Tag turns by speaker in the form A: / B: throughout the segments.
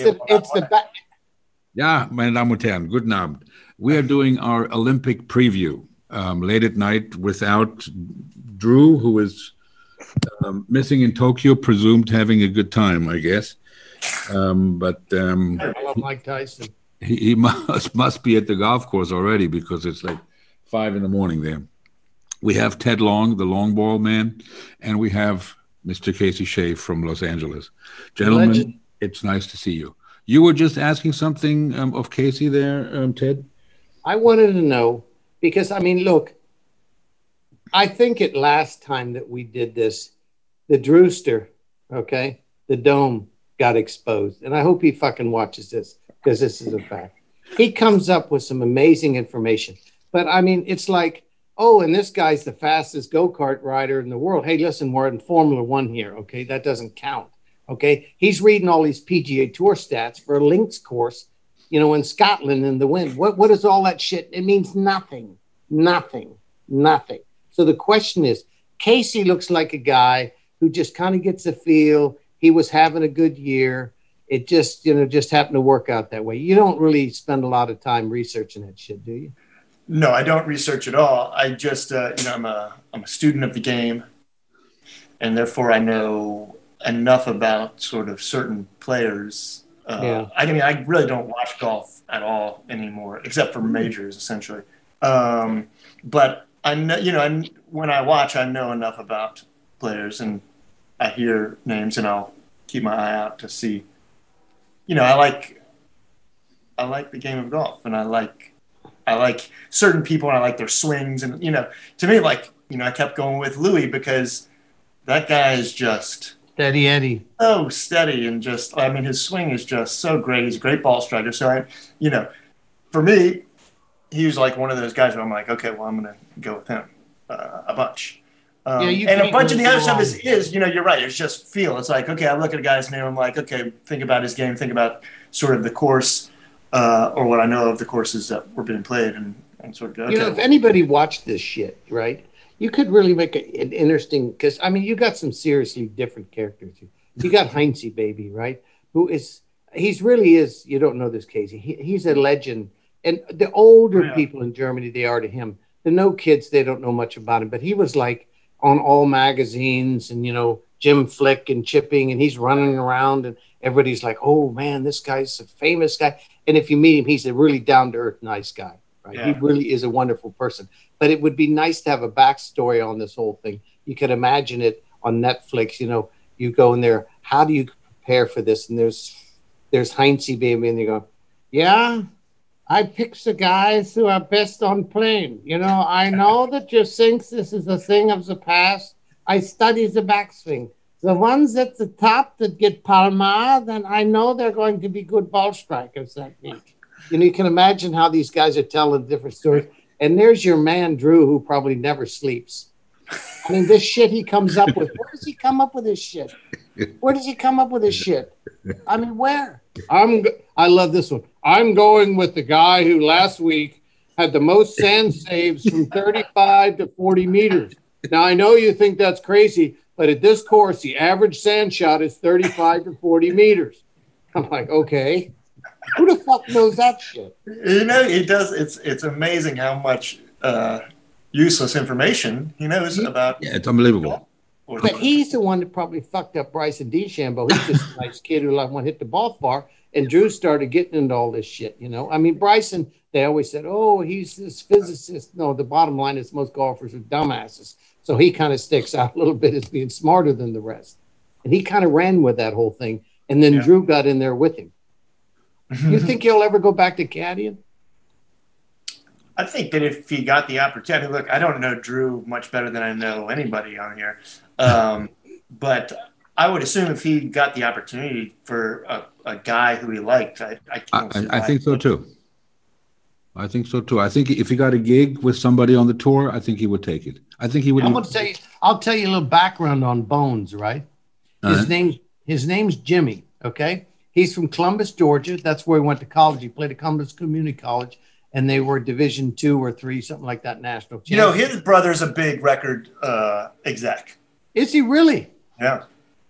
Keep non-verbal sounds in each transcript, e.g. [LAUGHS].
A: It's the it's the back.
B: Ja, meine Damen und Herren, guten Abend. We are doing our Olympic preview um, late at night without Drew, who is um, missing in Tokyo, presumed having a good time, I guess. Um, but um,
A: I love Mike Tyson.
B: he, he [LAUGHS] must must be at the golf course already because it's like five in the morning there. We have Ted Long, the long ball man, and we have Mr. Casey Shea from Los Angeles. Gentlemen,
A: Legend.
B: it's nice to see you. You were just asking something um, of Casey there, um, Ted.
A: I wanted to know because I mean, look, I think it last time that we did this, the Drewster, okay, the dome got exposed, and I hope he fucking watches this because this is a fact. He comes up with some amazing information, but I mean, it's like, oh, and this guy's the fastest go kart rider in the world. Hey, listen, we're in Formula One here, okay? That doesn't count, okay? He's reading all these PGA Tour stats for a links course, you know, in Scotland in the wind. What what is all that shit? It means nothing, nothing, nothing. So the question is, Casey looks like a guy who just kind of gets a feel. He was having a good year. It just, you know, just happened to work out that way. You don't really spend a lot of time researching that shit, do you?
C: No, I don't research at all. I just, uh, you know, I'm a I'm a student of the game, and therefore I know enough about sort of certain players. Uh,
A: Yeah.
C: I mean, I really don't watch golf at all anymore, except for majors, essentially. Um, but I know, you know, and when I watch, I know enough about players, and I hear names, and I'll keep my eye out to see. You know, I like I like the game of golf, and I like I like certain people, and I like their swings, and you know, to me, like you know, I kept going with Louis because that guy is just
A: Steady Eddie.
C: so steady and just I mean his swing is just so great. He's a great ball striker. So I you know, for me, he was like one of those guys where I'm like, okay, well I'm gonna go with him uh, a bunch. Um,
A: Yeah, you
C: and a bunch of the other stuff is, is, you know, you're right. It's just feel. It's like, okay, I look at a guy's name. I'm like, okay, think about his game. Think about sort of the course uh, or what I know of the courses that were being played and, and sort of go, okay.
A: You know, if anybody watched this shit, right, you could really make a, an interesting. Because I mean, you got some seriously different characters. You got [LAUGHS] Heinze, baby, right? Who is he's really is. You don't know this, Casey. He, he's a legend. And the older
C: Yeah.
A: people in Germany, they are to him. The no kids, they don't know much about him. But he was like on all magazines, and you know, Jim Flick and Chipping, and he's running around, and everybody's like, "Oh man, this guy's a famous guy." And if you meet him, he's a really down to earth, nice guy. Right? He really is a wonderful person. But it would be nice to have a backstory on this whole thing. You could imagine it on Netflix. You know, you go in there. How do you prepare for this? And there's there's Heinze baby, and you go, yeah. I pick the guys who are best on plane. You know, I know [LAUGHS] that you think this is a thing of the past. I study the backswing. The ones at the top that get Palma, then I know they're going to be good ball strikers that week. You know, you can imagine how these guys are telling different stories. And there's your man, Drew, who probably never sleeps. I mean, this shit he comes up with. Where does he come up with this shit? Where does he come up with this shit? I mean, where? I'm. I love this one. I'm going with the guy who last week had the most sand saves from 35 to 40 meters. Now I know you think that's crazy, but at this course, the average sand shot is 35 to 40 meters. I'm like, okay, who the fuck knows that shit?
C: you know, he does. It's it's amazing how much uh, useless information he knows about.
B: Yeah, it's unbelievable.
A: But he's the one that probably fucked up Bryson DeChambeau. He's just a [LAUGHS] nice kid who like want hit the ball far. And Drew started getting into all this shit, you know. I mean, Bryson, they always said, oh, he's this physicist. No, the bottom line is most golfers are dumbasses. So he kind of sticks out a little bit as being smarter than the rest. And he kind of ran with that whole thing. And then
C: Yeah.
A: Drew got in there with him. You [LAUGHS] think he'll ever go back to caddying?
C: I think that if he got the opportunity, look, I don't know Drew much better than I know anybody on here, um, [LAUGHS] but I would assume if he got the opportunity for a, a guy who he liked, I, I,
B: I,
C: can't
B: I, I think so too. I think so too. I think if he got a gig with somebody on the tour, I think he would take it. I think he would.
A: I'm gonna tell you. I'll tell you a little background on Bones. Right, his
B: Uh-huh.
A: name his name's Jimmy. Okay, he's from Columbus, Georgia. That's where he went to college. He played at Columbus Community College, and they were Division two or three, something like that, national.
C: You know, his brother's a big record uh, exec.
A: is he really?
C: Yeah.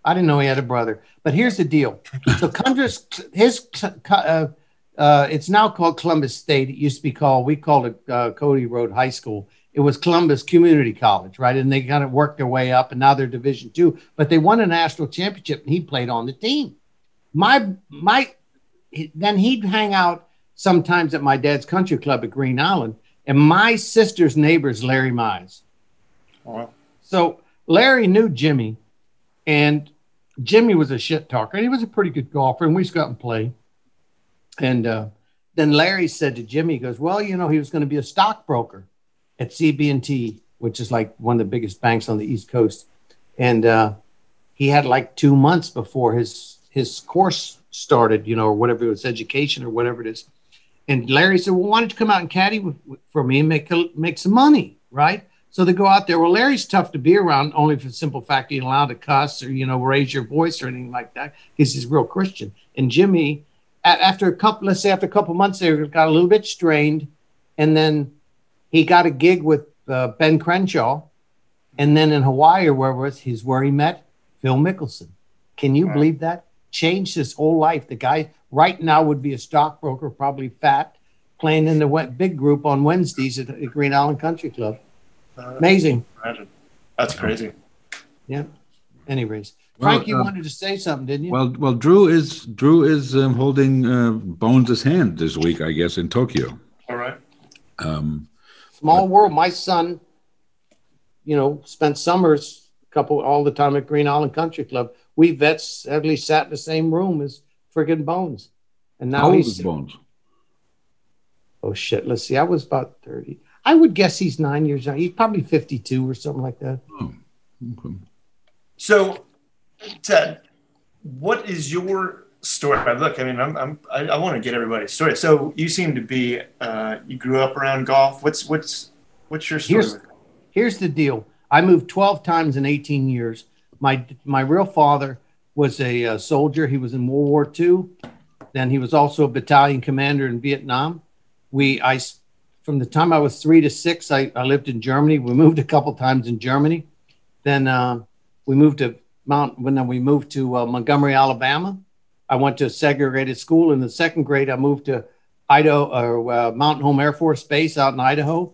A: I didn't know he had a brother. But here's the deal. So Cundris, his, uh, uh, it's now called Columbus State. It used to be called, we called it uh, Cody Road High School. It was Columbus Community College, right? And they kind of worked their way up, and now they're Division two. But they won a national championship, and he played on the team. My my, then he'd hang out sometimes at my dad's country club at Green Island, and my sister's neighbor's Larry Mize. Wow. So Larry knew Jimmy, and Jimmy was a shit talker, and he was a pretty good golfer, and we used to go out and play. And uh, then Larry said to Jimmy, he goes, "Well, you know, he was going to be a stockbroker at CB&T, which is like one of the biggest banks on the East Coast." And uh, he had like two months before his his course started, you know, or whatever it was, education or whatever it is. And Larry said, "Well, why don't you come out and caddy for me and make make some money, right?" So they go out there. Well, Larry's tough to be around only for the simple fact he's allowed to cuss or, you know, raise your voice or anything like that because he's real Christian. And Jimmy, after a couple, let's say after a couple months, they got a little bit strained. And then he got a gig with uh, Ben Crenshaw. And then in Hawaii or wherever it was, he's where he met Phil Mickelson. Can you believe that? Changed his whole life. The guy right now would be a stockbroker, probably fat, playing in the big group on Wednesdays at the Green Island Country Club. Amazing.
C: That's crazy.
A: Yeah. Anyways, Frank, well, you uh, wanted to say something, didn't you?
B: Well, well, Drew is Drew is um, holding uh, Bones' hand this week, I guess, in Tokyo.
C: All right.
B: Um,
A: Small but, world. My son, you know, spent summers a couple all the time at Green Island Country Club. We vets at least sat in the same room as friggin' Bones, and now he's
B: Bones.
A: Oh shit! Let's see. I was about thirty. I would guess he's nine years young. He's probably 52 or something like that. Oh,
C: okay. So, Ted, what is your story? Look, I mean, I'm, I'm I, I want to get everybody's story. So, you seem to be, uh, you grew up around golf. What's what's what's your story?
A: Here's, here's the deal. I moved 12 times in 18 years. My my real father was a, a soldier. He was in World War II. Then he was also a battalion commander in Vietnam. We I from the time I was three to six, I, I lived in Germany. We moved a couple times in Germany. Then uh, we moved to Mount. When we moved to uh, Montgomery, Alabama, I went to a segregated school. In the second grade, I moved to Idaho or uh, Mountain Home Air Force Base out in Idaho,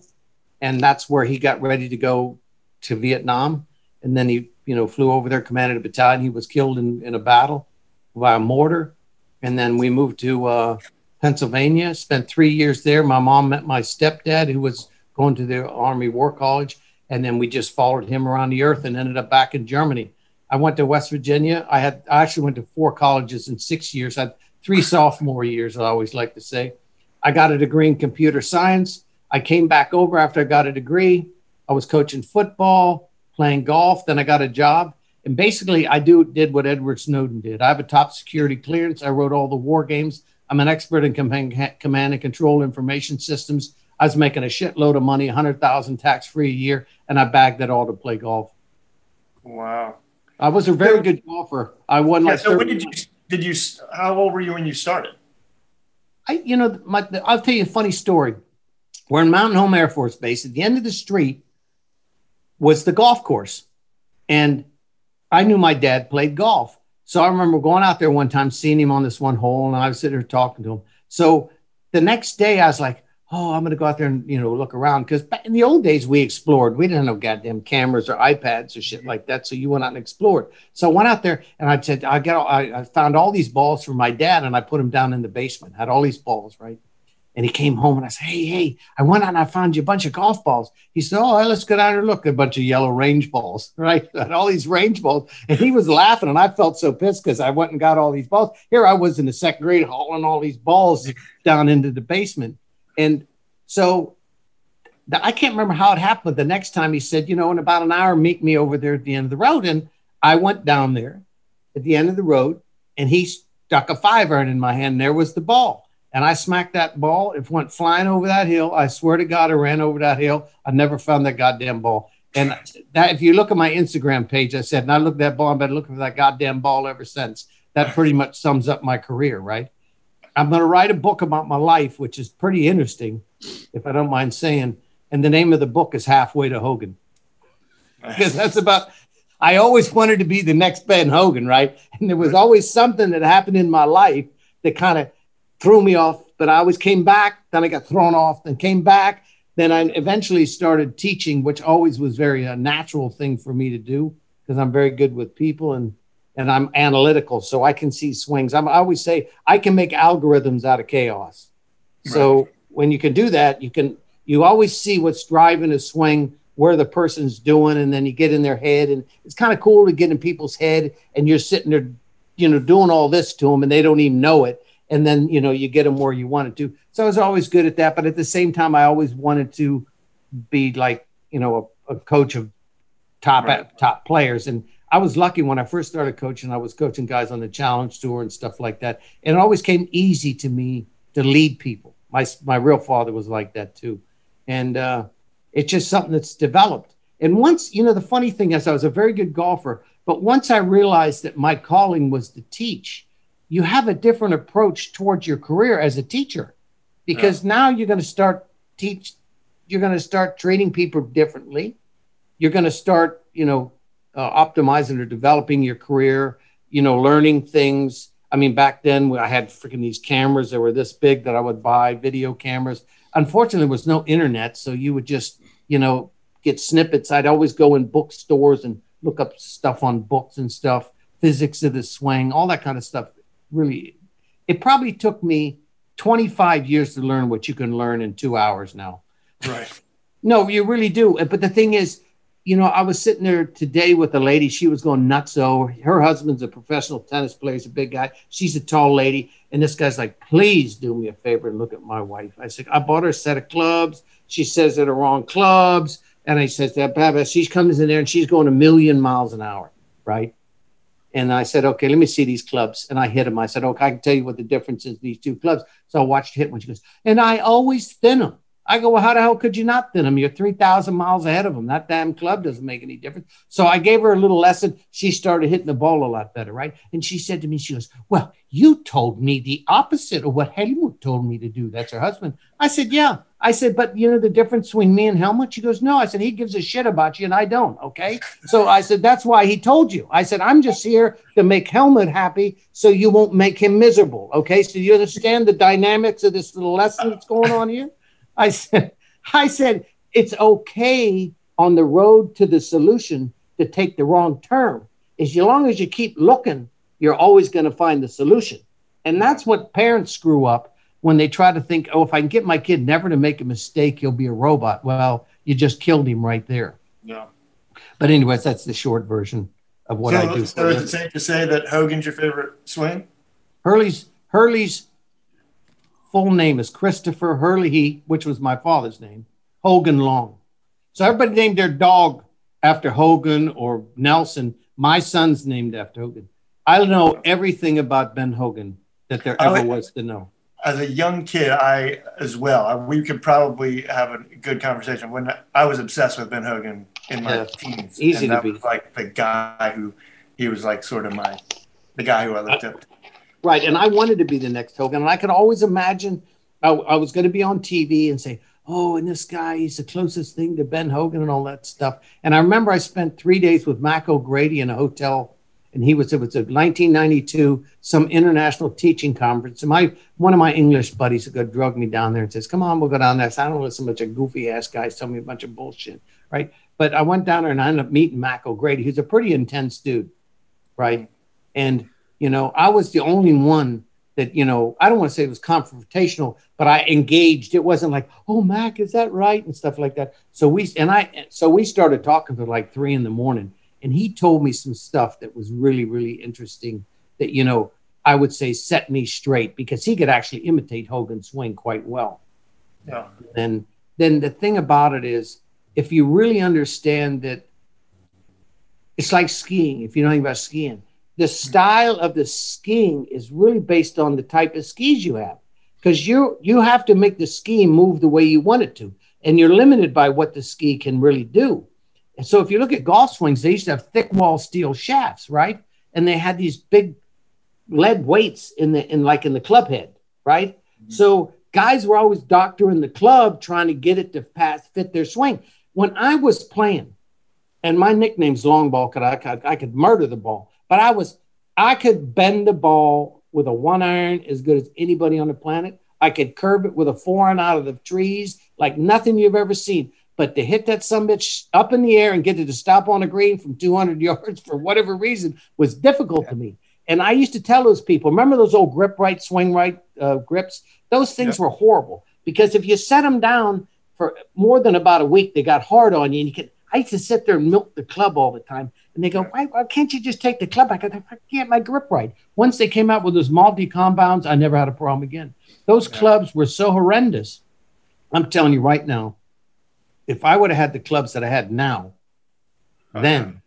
A: and that's where he got ready to go to Vietnam. And then he, you know, flew over there, commanded a battalion. He was killed in, in a battle by a mortar. And then we moved to uh, Pennsylvania. Spent three years there. My mom met my stepdad, who was going to the Army War College, and then we just followed him around the earth and ended up back in Germany. I went to West Virginia. I had I actually went to four colleges in six years. I had three sophomore years. I always like to say. I got a degree in computer science. I came back over after I got a degree. I was coaching football, playing golf. Then I got a job, and basically I do did what Edward Snowden did. I have a top security clearance. I wrote all the war games I'm an expert in command and control information systems. I was making a shitload of money, 100,000 tax free a year, and I bagged it all to play golf.
C: Wow.
A: I was a very good golfer. I won yeah,
C: like. So when did you did you? How old were you when you started?
A: I you know my, I'll tell you a funny story. We're in Mountain Home Air Force Base. At the end of the street was the golf course, and I knew my dad played golf. So I remember going out there one time, seeing him on this one hole, and I was sitting there talking to him. So the next day, I was like, "Oh, I'm going to go out there and you know look around." Because in the old days, we explored. We didn't have goddamn cameras or iPads or shit like that. So you went out and explored. So I went out there and I said, "I got, I, I found all these balls for my dad, and I put them down in the basement. Had all these balls, right?" And he came home and I said, Hey, hey, I went out and I found you a bunch of golf balls. He said, Oh, let's go down and look at a bunch of yellow range balls, [LAUGHS] right? And all these range balls. And he was laughing. And I felt so pissed because I went and got all these balls. Here I was in the second grade hauling all these balls down into the basement. And so I can't remember how it happened. But the next time he said, You know, in about an hour, meet me over there at the end of the road. And I went down there at the end of the road and he stuck a five iron in my hand. And there was the ball and I smacked that ball. It went flying over that hill. I swear to God, I ran over that hill. I never found that goddamn ball. And that, if you look at my Instagram page, I said, and I looked at that ball, I've been looking for that goddamn ball ever since. That pretty much sums up my career, right? I'm going to write a book about my life, which is pretty interesting, if I don't mind saying. And the name of the book is Halfway to Hogan. Because [LAUGHS] that's about I always wanted to be the next Ben Hogan, right? And there was always something that happened in my life that kind of threw me off. But I always came back. Then I got thrown off. Then came back. Then I eventually started teaching, which always was very a natural thing for me to do because I'm very good with people and and I'm analytical, so I can see swings. I'm, I always say I can make algorithms out of chaos. Right. So when you can do that, you can you always see what's driving a swing, where the person's doing, and then you get in their head, and it's kind of cool to get in people's head, and you're sitting there, you know, doing all this to them, and they don't even know it, and then you know you get them where you want to. So I was always good at that, but at the same time, I always wanted to be like you know a, a coach of top right. top players, and I was lucky when I first started coaching. I was coaching guys on the Challenge Tour and stuff like that, and it always came easy to me to lead people. My my real father was like that too, and uh, it's just something that's developed. And once you know, the funny thing is, I was a very good golfer, but once I realized that my calling was to teach, you have a different approach towards your career as a teacher, because yeah. now you're going to start teach. You're going to start treating people differently. You're going to start, you know, uh, optimizing or developing your career, you know, learning things. I mean, back then I had freaking these cameras that were this big that I would buy, video cameras. Unfortunately, there was no internet, so you would just, you know, get snippets. I'd always go in bookstores and look up stuff on books and stuff, physics of the swing, all that kind of stuff. Really, it probably took me 25 years to learn what you can learn in two hours now.
C: Right. [LAUGHS]
A: no, you really do. But the thing is, you know, I was sitting there today with a lady. She was going nuts. So her husband's a professional tennis player. He's a big guy. She's a tall lady. And this guy's like, please do me a favor and look at my wife. I said, I bought her a set of clubs. She says they're the wrong clubs. And I said, that she comes in there and she's going a million miles an hour, right? And I said, okay, let me see these clubs. And I hit them. I said, okay, I can tell you what the difference is these two clubs. So I watched hit one. She goes, and I always thin them. I go, well, how the hell could you not thin them? You're 3,000 miles ahead of them. That damn club doesn't make any difference. So I gave her a little lesson. She started hitting the ball a lot better, right? And she said to me, she goes, well, you told me the opposite of what Helmut told me to do. That's her husband. I said, yeah. I said, but you know the difference between me and Helmut? She goes, no. I said, he gives a shit about you and I don't. Okay. So I said, that's why he told you. I said, I'm just here to make Helmut happy so you won't make him miserable. Okay. So you understand the dynamics of this little lesson that's going on here? I said, I said, it's okay on the road to the solution to take the wrong turn. As long as you keep looking, you're always going to find the solution. And that's what parents screw up when they try to think, oh, if I can get my kid never to make a mistake, he'll be a robot. Well, you just killed him right there.
C: Yeah.
A: But anyways, that's the short version of what
C: so,
A: I do.
C: So is it safe to say that Hogan's your favorite swing?
A: Hurley's Hurley's full name is Christopher Hurley, which was my father's name, Hogan Long. So everybody named their dog after Hogan or Nelson. My son's named after Hogan. I know everything about Ben Hogan that there ever was to know.
C: As a young kid, I as well. We could probably have a good conversation. When I was obsessed with Ben Hogan in my yeah, teens,
A: easy
C: and
A: to
C: that
A: be.
C: was like the guy who he was like sort of my the guy who I looked up to.
A: Right. And I wanted to be the next Hogan. And I could always imagine I, I was going to be on TV and say, oh, and this guy, he's the closest thing to Ben Hogan and all that stuff. And I remember I spent three days with Mac O'Grady in a hotel. And he was, it was a 1992, some international teaching conference. And my, one of my English buddies go drug me down there and says, come on, we'll go down there. So I don't listen to a bunch of goofy ass guys tell me a bunch of bullshit. Right. But I went down there and I ended up meeting Mac O'Grady. He's a pretty intense dude. Right. And you know, I was the only one that, you know, I don't want to say it was confrontational, but I engaged. It wasn't like, oh, Mac, is that right? And stuff like that. So we, and I, so we started talking for like three in the morning. And he told me some stuff that was really, really interesting that, you know, I would say set me straight because he could actually imitate Hogan's swing quite well.
C: Yeah.
A: And then the thing about it is, if you really understand that it's like skiing, if you know anything about skiing, the style of the skiing is really based on the type of skis you have. Because you you have to make the ski move the way you want it to and you're limited by what the ski can really do. And so if you look at golf swings they used to have thick wall steel shafts right? And they had these big lead weights in the in like in the club head right? Mm-hmm. so guys were always doctoring the club trying to get it to pass fit their swing. When i was playing and my nickname's long ball because I could, I could murder the ball. But I was, I could bend the ball with a one iron as good as anybody on the planet. I could curve it with a four iron out of the trees like nothing you've ever seen. But to hit that some bitch up in the air and get it to stop on a green from 200 [LAUGHS] yards for whatever reason was difficult yeah. to me. And I used to tell those people, remember those old grip right, swing right uh, grips? Those things were horrible because if you set them down for more than about a week, they got hard on you. And you could, I used to sit there and milk the club all the time. And they go, why, why can't you just take the club back? I, I can't my grip right. Once they came out with those multi compounds, I never had a problem again. Those yeah. clubs were so horrendous. I'm telling you right now, if I would have had the clubs that I had now, uh-huh. then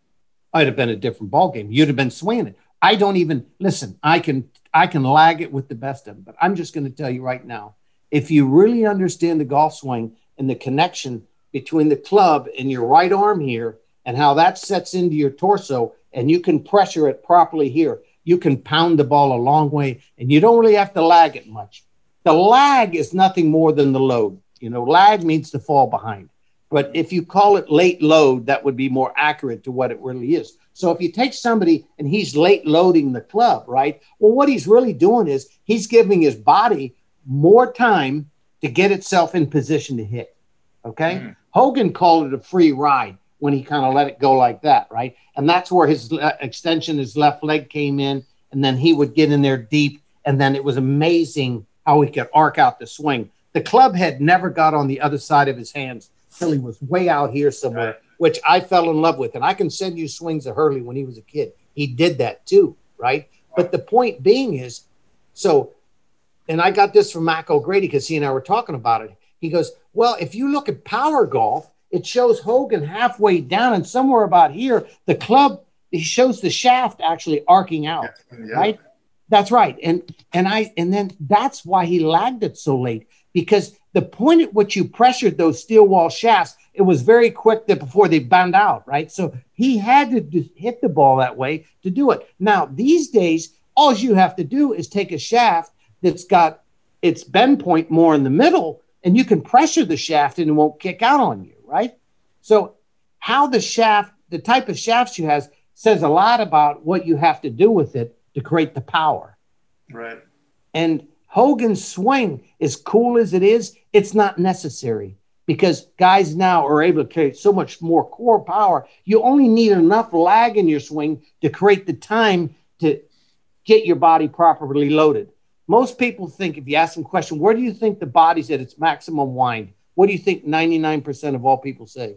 A: I'd have been a different ball game. You'd have been swinging it. I don't even listen. I can I can lag it with the best of them, but I'm just going to tell you right now. If you really understand the golf swing and the connection between the club and your right arm here, and how that sets into your torso, and you can pressure it properly here, you can pound the ball a long way, and you don't really have to lag it much. The lag is nothing more than the load. You know, lag means to fall behind. But if you call it late load, that would be more accurate to what it really is. So if you take somebody and he's late loading the club, right? Well, what he's really doing is he's giving his body more time to get itself in position to hit. Okay. Mm. Hogan called it a free ride when he kind of let it go like that, right? And that's where his le- extension, his left leg came in, and then he would get in there deep, and then it was amazing how he could arc out the swing. The club head never got on the other side of his hands till he was way out here somewhere, right. which I fell in love with. And I can send you swings of Hurley when he was a kid. He did that too, right? But the point being is, so, and I got this from Mac O'Grady because he and I were talking about it. He goes, Well, if you look at power golf, it shows Hogan halfway down and somewhere about here, the club he shows the shaft actually arcing out, yeah. right? That's right. And and I and then that's why he lagged it so late because the point at which you pressured those steel wall shafts, it was very quick that before they bound out, right? So he had to hit the ball that way to do it. Now, these days, all you have to do is take a shaft that's got its bend point more in the middle, and you can pressure the shaft and it won't kick out on you, right? So, how the shaft, the type of shafts you have, says a lot about what you have to do with it to create the power.
C: Right.
A: And Hogan's swing, as cool as it is, it's not necessary because guys now are able to carry so much more core power. You only need enough lag in your swing to create the time to get your body properly loaded. Most people think, if you ask them a question, where do you think the body's at its maximum wind? What do you think 99% of all people say?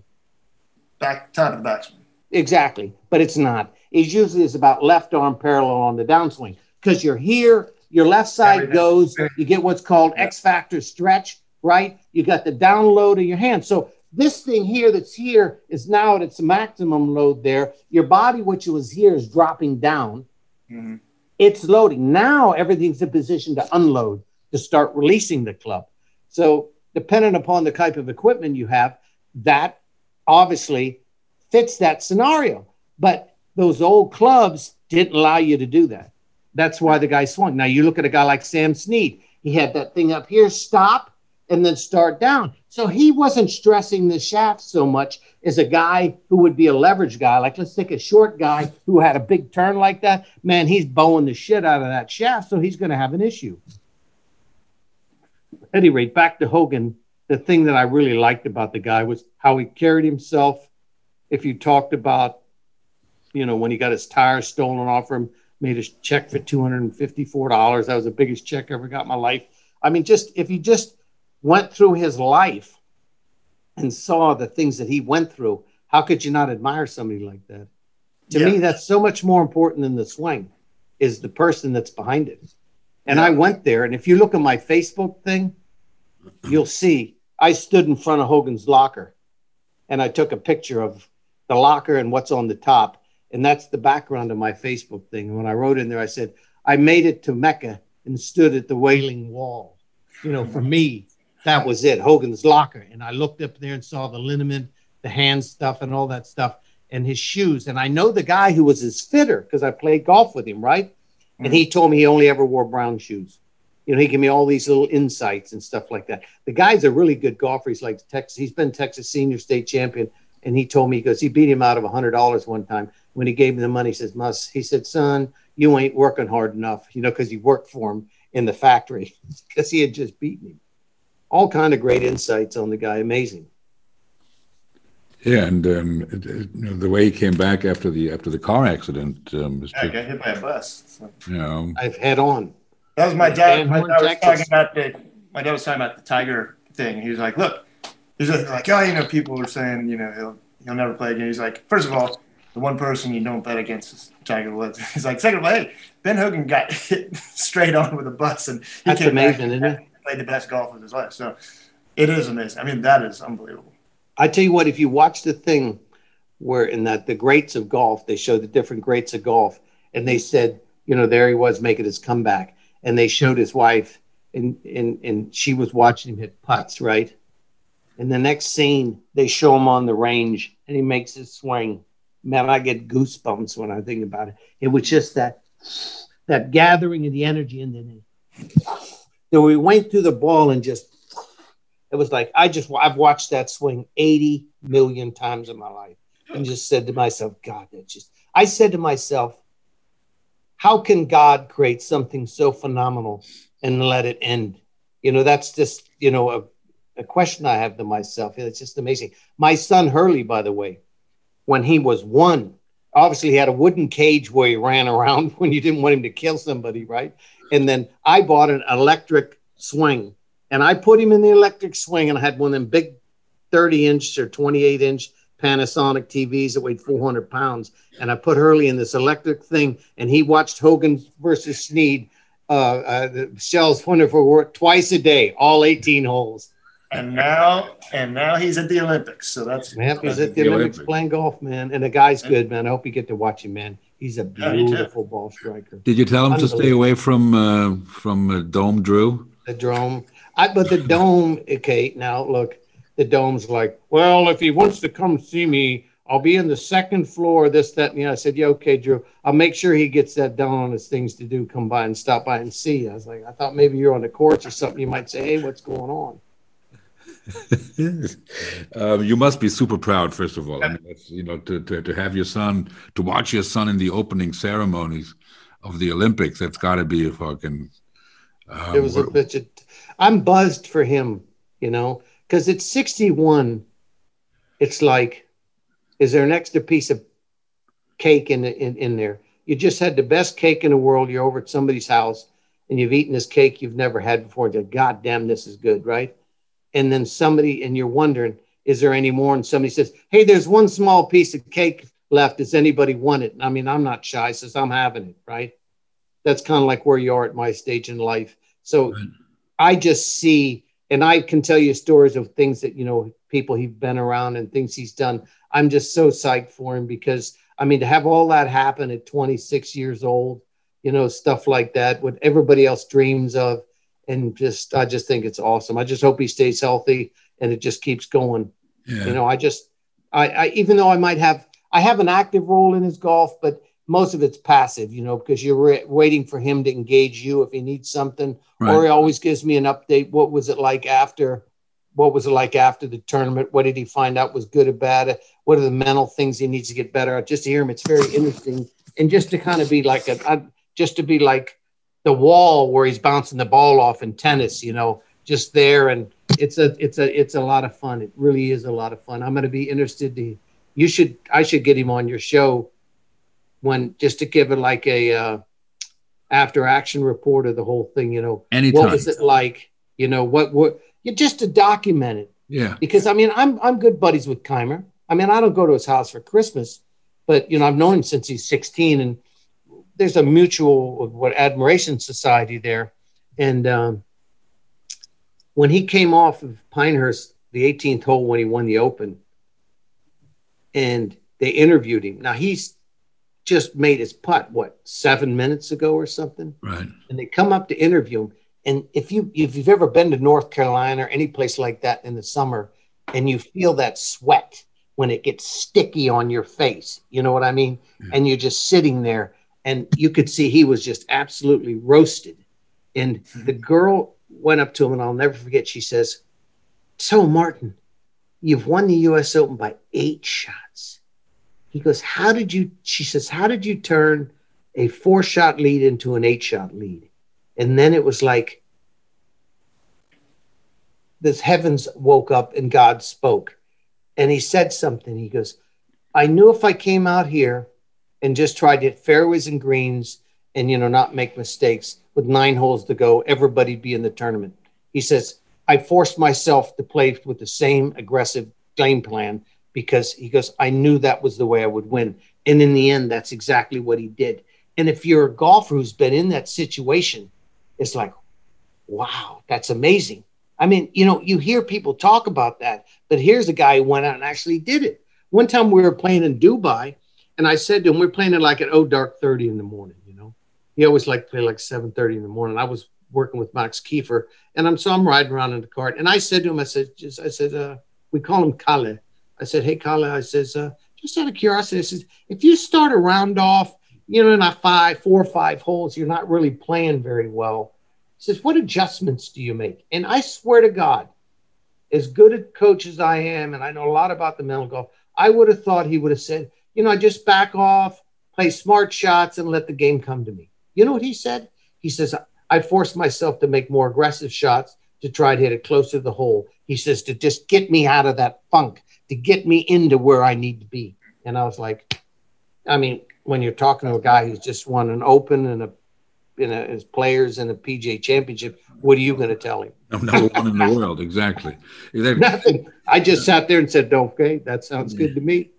C: Back, top of the backswing.
A: Exactly, but it's not. It usually is about left arm parallel on the downswing because you're here your left side goes, you get what's called X factor stretch, right? You got the down load of your hand. So this thing here that's here is now at its maximum load there. Your body, which was here, is dropping down. Mm-hmm. It's loading. Now everything's in position to unload, to start releasing the club. So, depending upon the type of equipment you have, that obviously fits that scenario. But those old clubs didn't allow you to do that. That's why the guy swung. Now you look at a guy like Sam Snead. He had that thing up here, stop, and then start down. So he wasn't stressing the shaft so much as a guy who would be a leverage guy. Like let's take a short guy who had a big turn like that. Man, he's bowing the shit out of that shaft, so he's going to have an issue. At any rate, back to Hogan. The thing that I really liked about the guy was how he carried himself. If you talked about, you know, when he got his tires stolen off him, made a check for $254. That was the biggest check I ever got in my life. I mean, just if you just went through his life and saw the things that he went through, how could you not admire somebody like that? To yeah. me, that's so much more important than the swing is the person that's behind it. And yeah. I went there, and if you look at my Facebook thing, you'll see I stood in front of Hogan's locker and I took a picture of the locker and what's on the top and that's the background of my Facebook thing. And when I wrote in there, I said, I made it to Mecca and stood at the Wailing Wall. You know, for me, that was it, Hogan's locker. And I looked up there and saw the liniment, the hand stuff, and all that stuff, and his shoes. And I know the guy who was his fitter because I played golf with him, right? Mm-hmm. And he told me he only ever wore brown shoes. You know, he gave me all these little insights and stuff like that. The guy's a really good golfer. He's like Texas. He's been Texas senior state champion and he told me he goes he beat him out of a hundred dollars one time when he gave him the money. He says, "Mus," he said, "Son, you ain't working hard enough," you know, because he worked for him in the factory [LAUGHS] because he had just beaten him. All kind of great insights on the guy. Amazing.
B: Yeah, and um, it- it- you know, the way he came back after the after the car accident, um, was
C: I got hit by a bus. So.
B: you know,
A: I've head on.
C: That was my dad. My dad was talking about the. My dad was talking about the Tiger thing. He was like, "Look, he's like, like, oh, you know, people were saying, you know, he'll he'll never play again." He's like, first of all, the one person you don't bet against is Tiger Woods. [LAUGHS] He's like, second of all, hey, Ben Hogan got [LAUGHS] hit straight on with a bus, and he
A: That's
C: came back
A: amazing,
C: and
A: it?
C: played the best golf of his life. So it is amazing. I mean, that is unbelievable.
A: I tell you what, if you watch the thing where in that the greats of golf, they showed the different greats of golf, and they said, you know, there he was making his comeback, and they showed his wife, and and and she was watching him hit putts, right? And the next scene, they show him on the range, and he makes his swing. Man, I get goosebumps when I think about it. It was just that that gathering of the energy, and then then we went through the ball and just it was like I just I've watched that swing 80 million times in my life and just said to myself, God, that just I said to myself, how can God create something so phenomenal and let it end? You know, that's just, you know, a, a question I have to myself. It's just amazing. My son Hurley, by the way, when he was one, obviously he had a wooden cage where he ran around [LAUGHS] when you didn't want him to kill somebody, right? And then I bought an electric swing and I put him in the electric swing and I had one of them big 30 inch or 28 inch Panasonic TVs that weighed 400 pounds. And I put Hurley in this electric thing and he watched Hogan versus Snead, uh, uh, the Shell's Wonderful World twice a day, all 18 holes.
C: And now, and now he's at the Olympics. So that's
A: Man, he's at the
B: The
A: Olympics
B: Olympics.
A: playing golf, man. And the guy's good, man. I hope you get to watch him, man. He's a
C: Yeah,
A: beautiful ball striker.
B: did you tell him to stay away from uh, from uh, Dome Drew?
A: the dome. I, but the dome, okay, now look, the dome's like, well, if he wants to come see me, I'll be in the second floor, this, that, and the other. I said, yeah, okay, Drew. I'll make sure he gets that done on his things to do. Come by and stop by and see. I was like, I thought maybe you're on the courts or something. You might say, hey, what's going on? [LAUGHS]
B: um, you must be super proud, first of all. I mean, that's, you know, to, to, to have your son, to watch your son in the opening ceremonies of the Olympics, that's got to be a fucking. Um,
A: it was a bitch. I'm buzzed for him, you know, because it's 61. It's like, is there an extra piece of cake in, in in there? You just had the best cake in the world. You're over at somebody's house and you've eaten this cake you've never had before. And you're, God damn, this is good, right? And then somebody, and you're wondering, is there any more? And somebody says, Hey, there's one small piece of cake left. Does anybody want it? I mean, I'm not shy, says I'm having it, right? That's kind of like where you are at my stage in life. So. I just see, and I can tell you stories of things that, you know, people he's been around and things he's done. I'm just so psyched for him because, I mean, to have all that happen at 26 years old, you know, stuff like that, what everybody else dreams of. And just, I just think it's awesome. I just hope he stays healthy and it just keeps going.
B: yeah.
A: You know, I just, I, I, even though I might have, I have an active role in his golf, but most of it's passive, you know, because you're re- waiting for him to engage you if he needs something,
B: Right.
A: or he always gives me an update. What was it like after? What was it like after the tournament? What did he find out was good or bad? What are the mental things he needs to get better at? Just to hear him, it's very interesting, and just to kind of be like a, I, just to be like the wall where he's bouncing the ball off in tennis, you know, just there, and it's a, it's a, it's a lot of fun. It really is a lot of fun. I'm going to be interested to. You should, I should get him on your show when just to give it like a uh, after action report of the whole thing. You know,
B: Anytime.
A: what was it like? You know, what what you just to document it
B: Yeah.
A: because I mean I'm I'm good buddies with Kaymer. I mean I don't go to his house for Christmas, but you know I've known him since he's 16, and there's a mutual what admiration society there, and um, when he came off of Pinehurst, the 18th hole when he won the Open, and they interviewed him. Now he's just made his putt what seven minutes ago or something
B: Right.
A: and they come up to interview him. And if you if you've ever been to North Carolina or any place like that in the summer, and you feel that sweat when it gets sticky on your face, you know what I mean? And you're just sitting there, and you could see he was just absolutely roasted. And hmm. the girl went up to him, and I'll never forget. She says, "So Martin, You've won the US Open by eight shots. He goes, How did you? She says, How did you turn a four shot lead into an eight shot lead? And then it was like this heavens woke up and God spoke. And he said something. He goes, I knew if I came out here and just tried to hit fairways and greens and you know not make mistakes with nine holes to go, everybody'd be in the tournament. He says, I forced myself to play with the same aggressive game plan because he goes, I knew that was the way I would win. And in the end, that's exactly what he did. And if you're a golfer who's been in that situation, it's like, wow, that's amazing. I mean, you know, you hear people talk about that, but here's a guy who went out and actually did it. One time we were playing in Dubai, and I said to him, we're playing it like at oh dark 30 in the morning, you know. He always liked to play like 7:30 in the morning. I was working with Max Kieffer, and I'm so I'm riding around in the cart. And I said to him, I said, just I said, uh, we call him Kale. I said, hey Kale, I says, uh, just out of curiosity, I says, if you start a round off, you know, not five, four or five holes, you're not really playing very well. He says, what adjustments do you make? And I swear to God, as good a coach as I am, and I know a lot about the mental golf, I would have thought he would have said, you know, I just back off, play smart shots, and let the game come to me. You know what he said? He says, I forced myself to make more aggressive shots to try to hit it closer to the hole. He says, to just get me out of that funk, to get me into where I need to be. And I was like, I mean, when you're talking to a guy who's just won an Open and a, you know, his players in a PGA Championship, what are you going to tell him?
B: I'm Number one in the world, exactly. [LAUGHS] exactly.
A: Nothing. I just sat there and said, "Okay, that sounds good to me."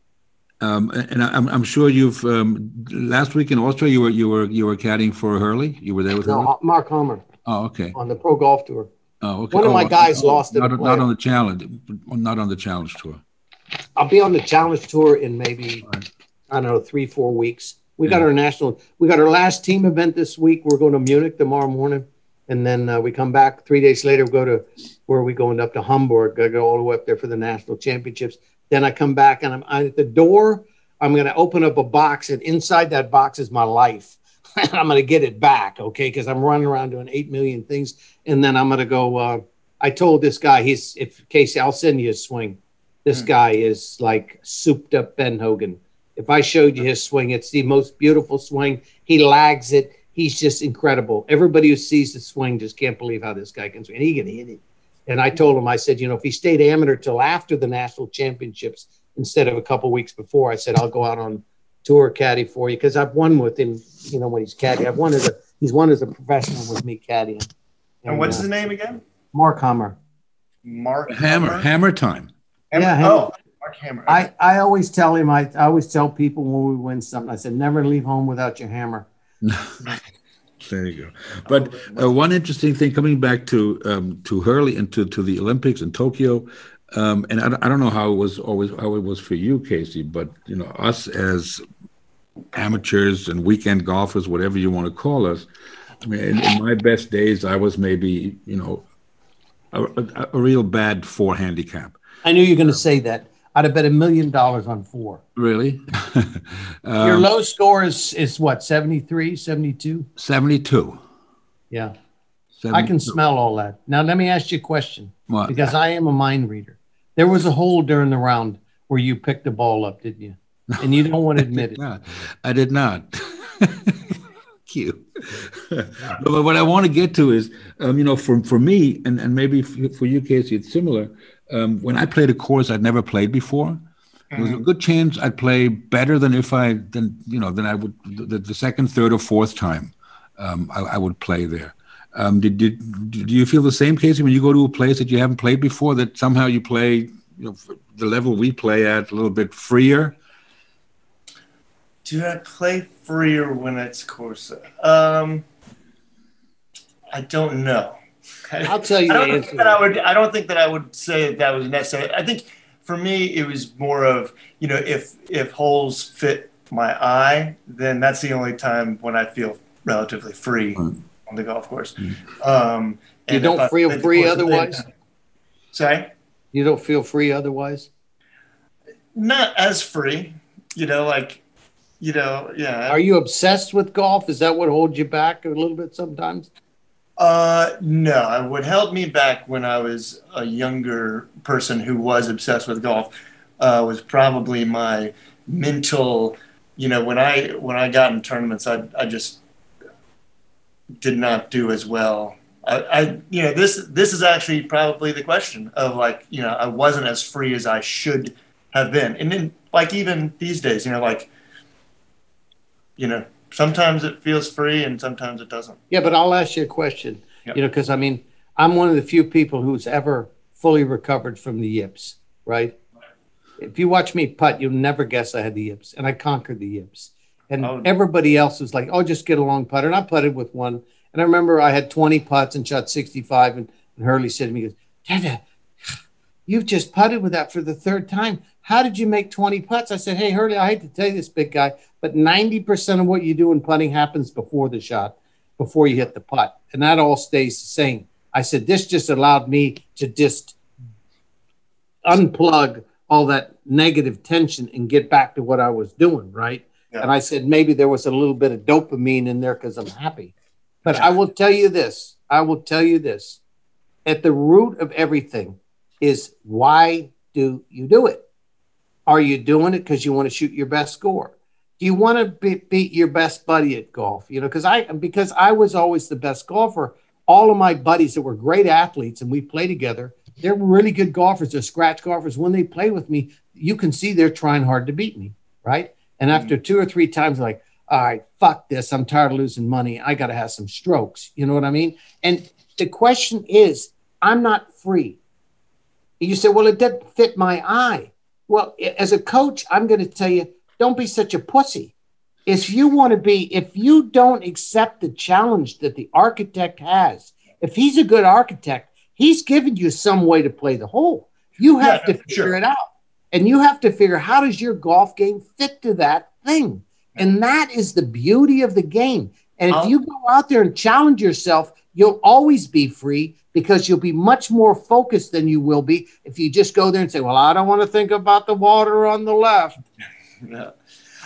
B: Um, and I'm, I'm sure you've um, last week in Austria you were you were you were caddying for Hurley. You were there with
A: no,
B: Hurley.
A: Mark Homer.
B: Oh, okay.
A: On the Pro Golf Tour.
B: Oh, okay.
A: One of
B: oh,
A: my guys
B: oh,
A: lost it.
B: Not, not on the challenge. Not on the challenge tour.
A: I'll be on the challenge tour in maybe I don't know three four weeks. We got our national. We got our last team event this week. We're going to Munich tomorrow morning, and then uh, we come back three days later. We go to where are we going up to Hamburg? I go all the way up there for the national championships. Then I come back and I'm, I'm at the door. I'm going to open up a box, and inside that box is my life. [LAUGHS] I'm going to get it back, okay? Because I'm running around doing eight million things, and then I'm going to go. Uh, I told this guy, he's if Casey, I'll send you a swing. This
C: Hmm.
A: guy is like souped up Ben Hogan. If I showed you his swing, it's the most beautiful swing. He lags it. He's just incredible. Everybody who sees the swing just can't believe how this guy can swing. And he can hit it. And I told him, I said, you know, if he stayed amateur till after the national championships instead of a couple weeks before, I said, I'll go out on tour caddy for you because I've won with him. You know, when he's caddy, I've won as a he's won as a professional with me caddying.
C: And what's
A: uh,
C: his name again?
A: Mark Hammer.
C: Mark
B: Hammer, hammer time.
C: Hammer?
A: Yeah, Hammer.
C: Oh, Mark Hammer.
A: I, I always tell him, I, I always tell people when we win something, I said, never leave home without your hammer. [LAUGHS]
B: There you go. But uh, one interesting thing coming back to um, to Hurley and to, to the Olympics in Tokyo, um, and I, don't- I don't know how it was always how it was for you, Casey, but you know us as amateurs and weekend golfers, whatever you want to call us. I mean, in, in my best days, I was maybe you know a, a, a real bad four handicap.
A: I knew you were going to say that. I'd have bet a million dollars on four.
B: Really, [LAUGHS]
A: Your
B: um,
A: low score is, is what, 73, 72?
B: seventy-two.
A: Yeah. I can smell all that. Now, let me ask you a question
B: What?
A: because I am a mind reader. There was a hole during the round where you picked the ball up, didn't you? And you don't want to [LAUGHS] admit it.
B: not. I did not. [LAUGHS] Cute. but what I want to get to is, um, you know, for, for me, and, and maybe for, for you, Casey, it's similar. Um, when I played a course I'd never played before, there was a good chance I'd play better than if I, than, you know, than I would, the, the second, third, or fourth time um, I, I would play there. Um, did, did, do you feel the same, Casey, when you go to a place that you haven't played before, that somehow you play, you know, the level we play at a little bit freer?
C: Do I play freer when it's Corsa? Um, I don't know.
A: I'll tell you
C: I don't think that I would. I don't think that I would say that, that was necessary. I think for me it was more of you know if if holes fit my eye, then that's the only time when I feel relatively free
B: Mm.
C: on the golf course.
B: Mm.
C: Um,
A: You don't
C: I
A: feel free
C: course at the same
A: otherwise?
C: Sorry,
A: You don't feel free otherwise?
C: not as free. You know, like you know, yeah.
A: Are you obsessed with golf? Is that what holds you back a little bit sometimes?
C: Uh, no, it would help me back when I was a younger person who was obsessed with golf. Uh, was probably my mental, you know, when I when I got in tournaments, I I just did not do as well. I, I you know this this is actually probably the question of like you know I wasn't as free as I should have been, and then like even these days, you know, like you know sometimes it feels free and sometimes it doesn't.
A: Yeah, but I'll ask you a question.
C: Yep.
A: You know, because I mean, I'm one of the few people who's ever fully recovered from the yips, right? If you watch me putt, you'll never guess I had the yips, and I conquered the yips. And
C: Oh.
A: everybody else was like, "Oh, just get a long putter." And I putted with one, and I remember I had 20 putts and shot 65. And, and Hurly said to me, "goes, Dada, you've just putted with that for the third time. How did you make 20 putts?" I said, "Hey, Hurly, I hate to tell you this, big guy, but 90% of what you do in putting happens before the shot, before you hit the putt, and that all stays the same." I said, "This just allowed me to just unplug all that negative tension and get back to what I was doing, right?"
C: Yeah.
A: And I said, maybe there was a little bit of dopamine in there because I'm happy. But I will tell you this I will tell you this. At the root of everything is why do you do it? Are you doing it because you want to shoot your best score? You want to be, beat your best buddy at golf? You know, because I because I was always the best golfer. All of my buddies that were great athletes and we play together, they're really good golfers. They're scratch golfers. When they play with me, you can see they're trying hard to beat me, right? And mm-hmm. after two or three times, like, all right, fuck this. I'm tired of losing money. I got to have some strokes. You know what I mean? And the question is, I'm not free. You say, well, it doesn't fit my eye. Well, as a coach, I'm going to tell you, don't be such a pussy. If you want to be, if you don't accept the challenge that the architect has, if he's a good architect, he's given you some way to play the hole. You have
C: Yeah,
A: to figure
C: sure.
A: it out. And you have to figure how does your golf game fit to that thing? And that is the beauty of the game. And if
C: I'll-
A: you go out there and challenge yourself, you'll always be free because you'll be much more focused than you will be if you just go there and say, Well, I don't want to think about the water on the left. [LAUGHS]
C: Yeah.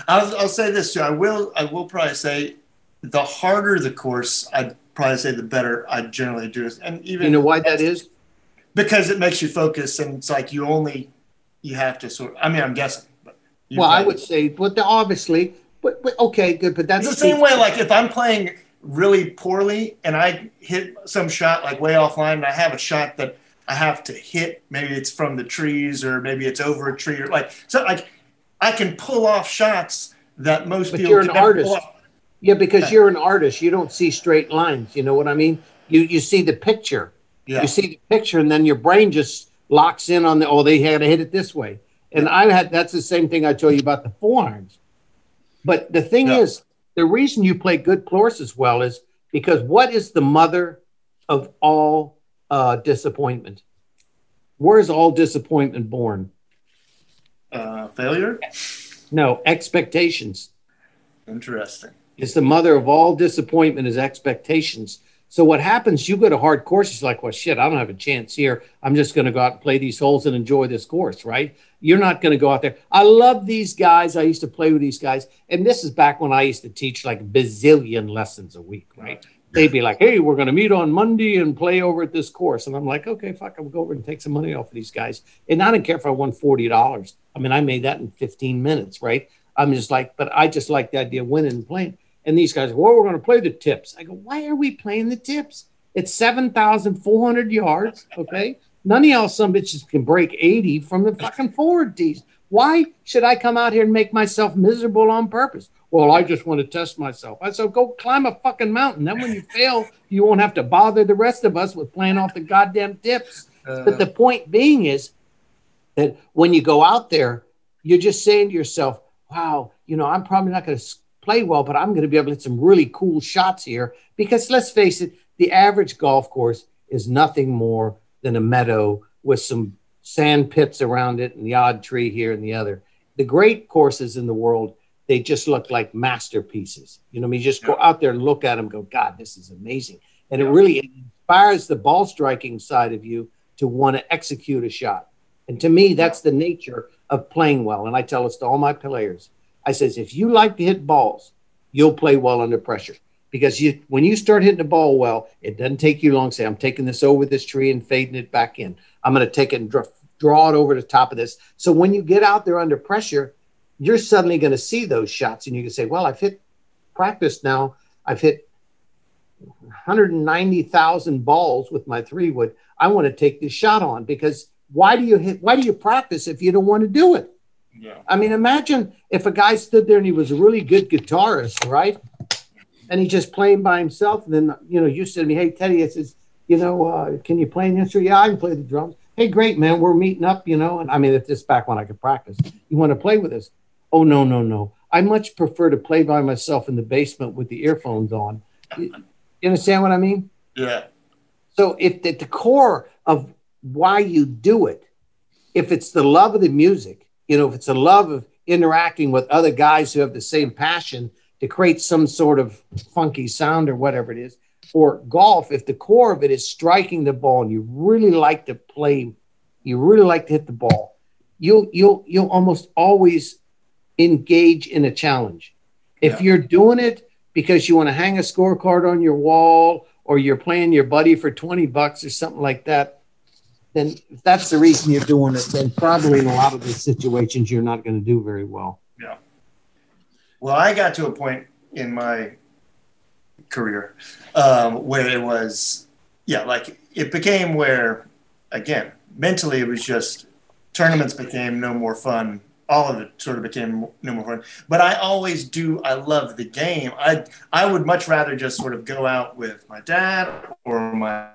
C: I'll, I'll say this too. I will. I will probably say, the harder the course, I'd probably say the better I generally do. And even
A: You know why that is?
C: because it makes you focus, and it's like you only you have to sort. I mean, I'm guessing. But
A: Well, I would say, but the, obviously, but, but okay, good. But that's
C: It's the same way. Like if I'm playing really poorly and I hit some shot like way offline, and I have a shot that I have to hit. Maybe it's from the trees, or maybe it's over a tree, or like so. Like I can pull off shots that most
A: But
C: people.
A: you're an
C: can never pull
A: artist.
C: off.
A: Yeah, because
C: Yeah.
A: you're an artist. You don't see straight lines. You know what I mean? You you see the picture.
C: Yeah.
A: You see the picture, and then your brain just locks in on the oh, they had to hit it this way. And I had that's the same thing I told you about the forearms. But the thing
C: Yeah.
A: is, the reason you play good courses well is because what is the mother of all uh, disappointment? Where is all disappointment born?
C: Uh, failure.
A: No, expectations.
C: Interesting.
A: It's the mother of all disappointment is expectations. So what happens? You go to hard courses like, well, shit, I don't have a chance here. I'm just going to go out and play these holes and enjoy this course, right? You're not going to go out there. I love these guys. I used to play with these guys, and this is back when I used to teach like bazillion lessons a week, right? They'd be like, "Hey, we're going to meet on Monday and play over at this course," and I'm like, "Okay, fuck, I'll go over and take some money off of these guys." And I didn't care if I won forty dollars. I mean, I made that in 15 minutes, right? I'm just like, but I just like the idea of winning and playing. And these guys, well, we're going to play the tips. I go, why are we playing the tips? It's 7,400 yards. Okay. None of y'all some bitches can break 80 from the fucking forward tees. Why should I come out here and make myself miserable on purpose? Well, I just want to test myself. I said, go climb a fucking mountain. Then when you [LAUGHS] fail, you won't have to bother the rest of us with playing off the goddamn tips. But
C: Uh,
A: the point being is that when you go out there, you're just saying to yourself, wow, you know, I'm probably not going to play well, but I'm going to be able to hit some really cool shots here. Because let's face it, the average golf course is nothing more than a meadow with some sand pits around it and the odd tree here and the other. The great courses in the world, they just look like masterpieces. You know, I mean, you just go out there and look at them, go, God, this is amazing. And it really inspires the ball striking side of you to want to execute a shot. And to me, that's the nature of playing well. And I tell this to all my players. I says, if you like to hit balls, you'll play well under pressure. Because you when you start hitting the ball well, it doesn't take you long. Say, I'm taking this over this tree and fading it back in. I'm going to take it and draw, draw it over the top of this. So when you get out there under pressure, you're suddenly going to see those shots and you can say, well, I've hit practice now. I've hit 190,000 balls with my three wood. I want to take this shot on because why do you hit? Why do you practice if you don't want to do it? Yeah. I mean, imagine if a guy stood there and he was a really good guitarist, right? And he's just playing by himself. And then, you know, you said to me, Hey, Teddy, I says, you know, uh, can you play an instrument? Yeah, I can play the drums. Hey, great, man. We're meeting up, you know. And I mean, if this back when I could practice, you want to play with us? Oh, no, no, no. I much prefer to play by myself in the basement with the earphones on. You understand what I mean?
C: Yeah.
A: So if at the core of why you do it, if it's the love of the music, you know, if it's a love of interacting with other guys who have the same passion to create some sort of funky sound or whatever it is, or golf, if the core of it is striking the ball and you really like to play, you really like to hit the ball, you'll you'll you'll almost always engage in a challenge. If yeah. you're doing it because you want to hang a scorecard on your wall or you're playing your buddy for 20 bucks or something like that, then if that's the reason you're doing it, then probably in a lot of these situations you're not going to do very well.
C: Well, I got to a point in my career um, where it was, yeah, like it became where, again, mentally it was just tournaments became no more fun all of it sort of became no more fun. But I always do. I love the game. I I would much rather just sort of go out with my dad or my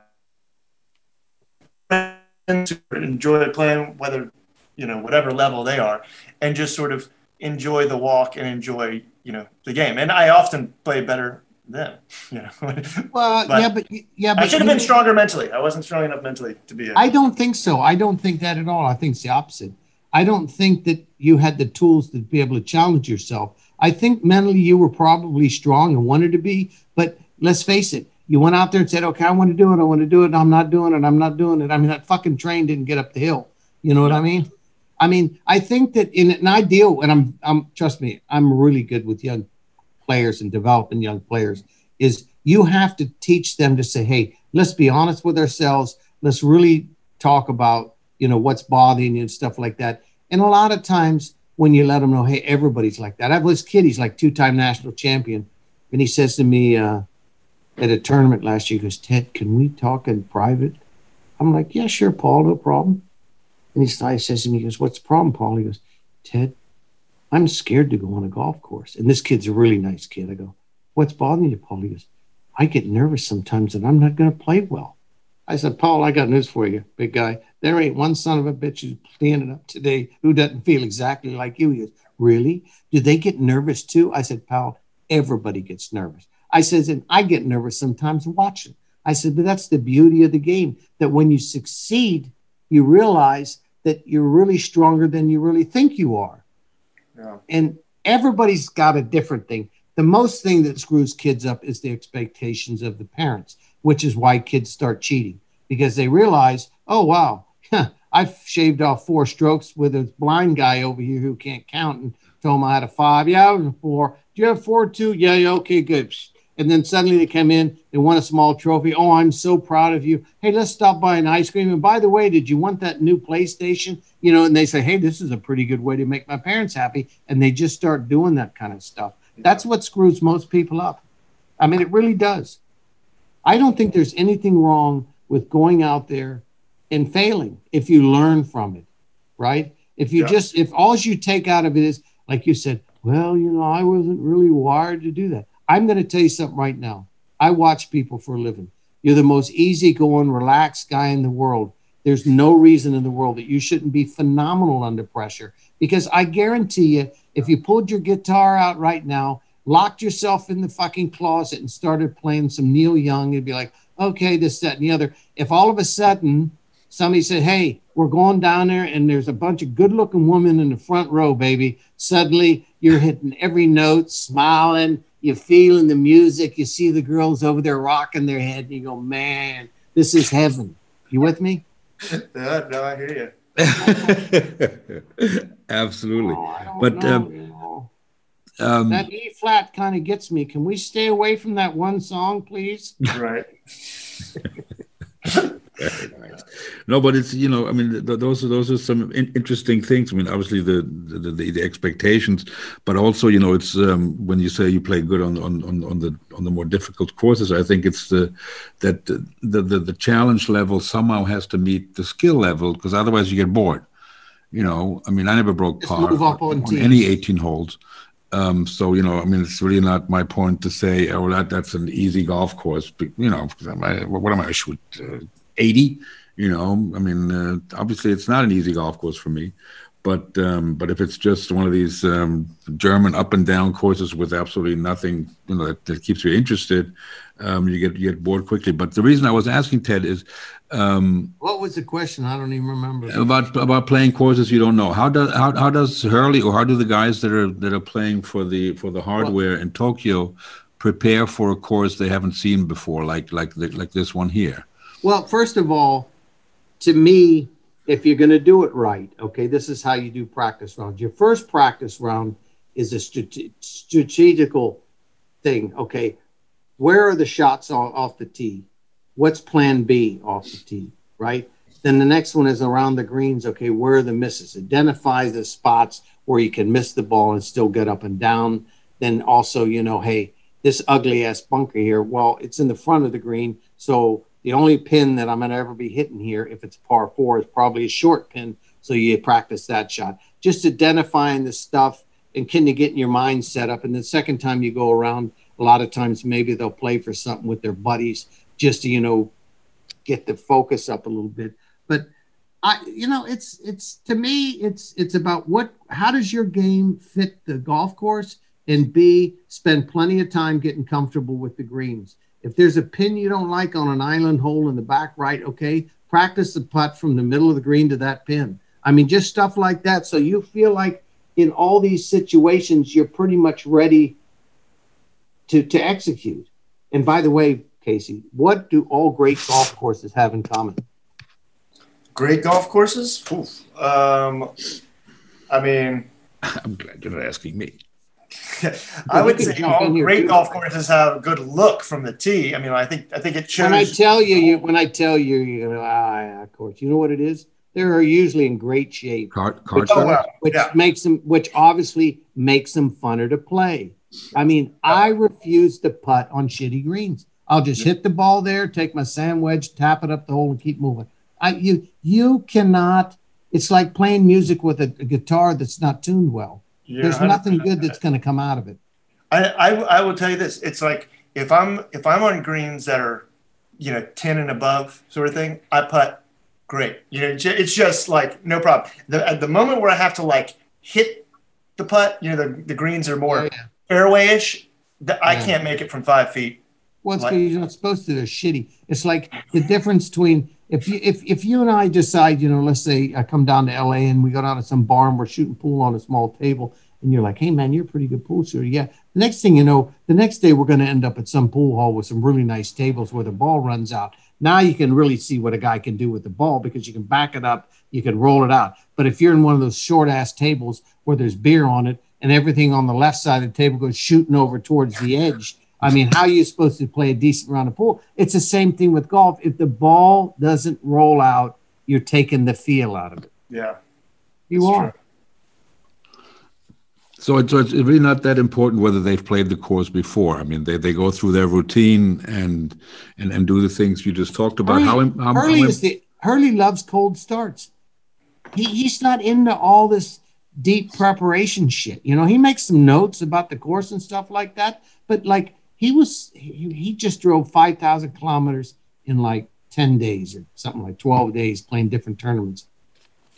C: friends to enjoy playing, whether you know whatever level they are, and just sort of enjoy the walk and enjoy you know the game. And I often play better then. You know. [LAUGHS]
A: well, but yeah, but yeah, but
C: I should have been stronger mentally. I wasn't strong enough mentally to be.
A: I don't think so. I don't think that at all. I think it's the opposite. I don't think that you had the tools to be able to challenge yourself. I think mentally you were probably strong and wanted to be, but let's face it, you went out there and said, okay, I want to do it. I want to do it. I'm not doing it. I'm not doing it. I mean, that fucking train didn't get up the hill. You know what I mean? I mean, I think that in an ideal, and I'm, I'm, trust me, I'm really good with young players and developing young players, is you have to teach them to say, hey, let's be honest with ourselves. Let's really talk about you know, what's bothering you and stuff like that. And a lot of times when you let them know, hey, everybody's like that. I have this kid, he's like two-time national champion. And he says to me uh, at a tournament last year, he goes, Ted, can we talk in private? I'm like, yeah, sure, Paul, no problem. And he says to me, he goes, what's the problem, Paul? He goes, Ted, I'm scared to go on a golf course. And this kid's a really nice kid. I go, what's bothering you, Paul? He goes, I get nervous sometimes and I'm not going to play well. I said, Paul, I got news for you, big guy. There ain't one son of a bitch who's standing up today who doesn't feel exactly like you. He goes, Really? Do they get nervous too? I said, Paul, everybody gets nervous. I said, and I get nervous sometimes watching. I said, but that's the beauty of the game that when you succeed, you realize that you're really stronger than you really think you are. Yeah. And everybody's got a different thing. The most thing that screws kids up is the expectations of the parents, which is why kids start cheating because they realize, oh, wow, I've shaved off four strokes with a blind guy over here who can't count and told him I had a five. Yeah, I was a four. Do you have four too? Yeah, yeah, okay, good. And then suddenly they come in, they want a small trophy. Oh, I'm so proud of you. Hey, let's stop by an ice cream. And by the way, did you want that new PlayStation? You know, and they say, hey, this is a pretty good way to make my parents happy. And they just start doing that kind of stuff. That's what screws most people up. I mean, it really does. I don't think there's anything wrong with going out there and failing if you learn from it, right? If you yeah. just, if all you take out of it is, like you said, well, you know, I wasn't really wired to do that. I'm going to tell you something right now. I watch people for a living. You're the most easygoing, relaxed guy in the world. There's no reason in the world that you shouldn't be phenomenal under pressure because I guarantee you, if you pulled your guitar out right now, locked yourself in the fucking closet and started playing some Neil Young, it'd be like, okay, this, that, and the other. If all of a sudden somebody said, Hey, we're going down there and there's a bunch of good looking women in the front row, baby. Suddenly you're hitting every note, smiling, you're feeling the music, you see the girls over there rocking their head, and you go, Man, this is heaven. You with me? [LAUGHS]
C: Yeah, no, I hear you. [LAUGHS]
B: Absolutely. Oh, but know, um, you know. um,
A: That E flat kind of gets me. Can we stay away from that one song, please?
C: Right. [LAUGHS]
B: no, but it's you know, I mean, th- those are those are some in- interesting things. I mean, obviously the the, the the expectations, but also you know, it's um, when you say you play good on on on, on the on the more difficult courses. I think it's the that the the, the challenge level somehow has to meet the skill level because otherwise you get bored. You know, I mean, I never broke
A: Just
B: par
A: on
B: on any 18 holes. Um, so you know, I mean, it's really not my point to say, oh, that that's an easy golf course. But, you know, 'cause am I, what am I shoot uh, 80? You know, I mean, uh, obviously, it's not an easy golf course for me. But um, but if it's just one of these um, German up and down courses with absolutely nothing, you know, that, that keeps you interested, um, you get you get bored quickly. But the reason I was asking Ted is um,
A: What was the question? I don't even remember.
B: about about playing courses you don't know. How does how, how does Hurly or how do the guys that are that are playing for the for the hardware in Tokyo prepare for a course they haven't seen before, like like the, like this one here?
A: Well, first of all, to me, if you're going to do it right, okay, this is how you do practice rounds. Your first practice round is a strate- strategical thing. Okay, where are the shots off, off the tee? What's plan B off the tee, right? Then the next one is around the greens. Okay, where are the misses? Identify the spots where you can miss the ball and still get up and down. Then also, you know, hey, this ugly ass bunker here. Well, it's in the front of the green, so the only pin that I'm going to ever be hitting here, if it's par four, is probably a short pin. So you practice that shot. Just identifying the stuff and kind of getting your mind set up. And the second time you go around, a lot of times maybe they'll play for something with their buddies just to, you know, get the focus up a little bit. But I, you know, it's it's to me, it's it's about what how does your game fit the golf course, and B, spend plenty of time getting comfortable with the greens. If there's a pin you don't like on an island hole in the back right, okay, practice the putt from the middle of the green to that pin. I mean, just stuff like that. So you feel like in all these situations, you're pretty much ready to, to execute. And by the way, Casey, what do all great golf courses have in common?
C: Great golf courses. Oof. Um, I mean, [LAUGHS]
B: I'm glad you're not asking me.
C: I would [LAUGHS] say all great
A: too.
C: golf courses have a good look from the tee. I mean, I think I think it shows.
A: When I tell you, you when I tell you, you know, ah, yeah, of course, you know what it is. They are usually in great shape.
B: Card card
C: Oh,
B: sharks?
C: wow.
A: which
C: Yeah.
A: makes them which obviously makes them funner to play. I mean, I refuse to putt on shitty greens. I'll just hit the ball there, take my sand wedge, tap it up the hole, and keep moving. I you you cannot. It's like playing music with a, a guitar that's not tuned well.
C: You're
A: There's
C: 100%
A: nothing good that's going to come out of it.
C: I, I I will tell you this. It's like if I'm if I'm on greens that are, you know, ten and above sort of thing, I putt great. You know, it's just like no problem. The at the moment where I have to like hit the putt, you know, the, the greens are more
A: Oh, yeah.
C: fairway-ish. th- I can't make it from five feet.
A: Well, it's
C: Like-
A: you're not supposed to. They're shitty. It's like the difference between if you if, if you and I decide, you know, let's say I come down to LA and we go down to some bar and we're shooting pool on a small table, and you're like, hey man, you're a pretty good pool shooter. Yeah. The next thing you know, the next day we're going to end up at some pool hall with some really nice tables where the ball runs out. Now you can really see what a guy can do with the ball because you can back it up, you can roll it out. But if you're in one of those short ass tables where there's beer on it and everything on the left side of the table goes shooting over towards the edge, I mean, how are you supposed to play a decent round of pool? It's the same thing with golf. If the ball doesn't roll out, you're taking the feel out of it.
C: Yeah.
A: You are.
C: true.
B: So it's, so it's really not that important whether they've played the course before. I mean, they, they go through their routine and and and do the things you just talked about.
A: Hurly,
B: how, how,
A: Hurly
B: how
A: is the Hurly loves cold starts. He, he's not into all this deep preparation shit. You know, he makes some notes about the course and stuff like that. But like he was, he, he just drove five thousand kilometers in like ten days or something like twelve days playing different tournaments.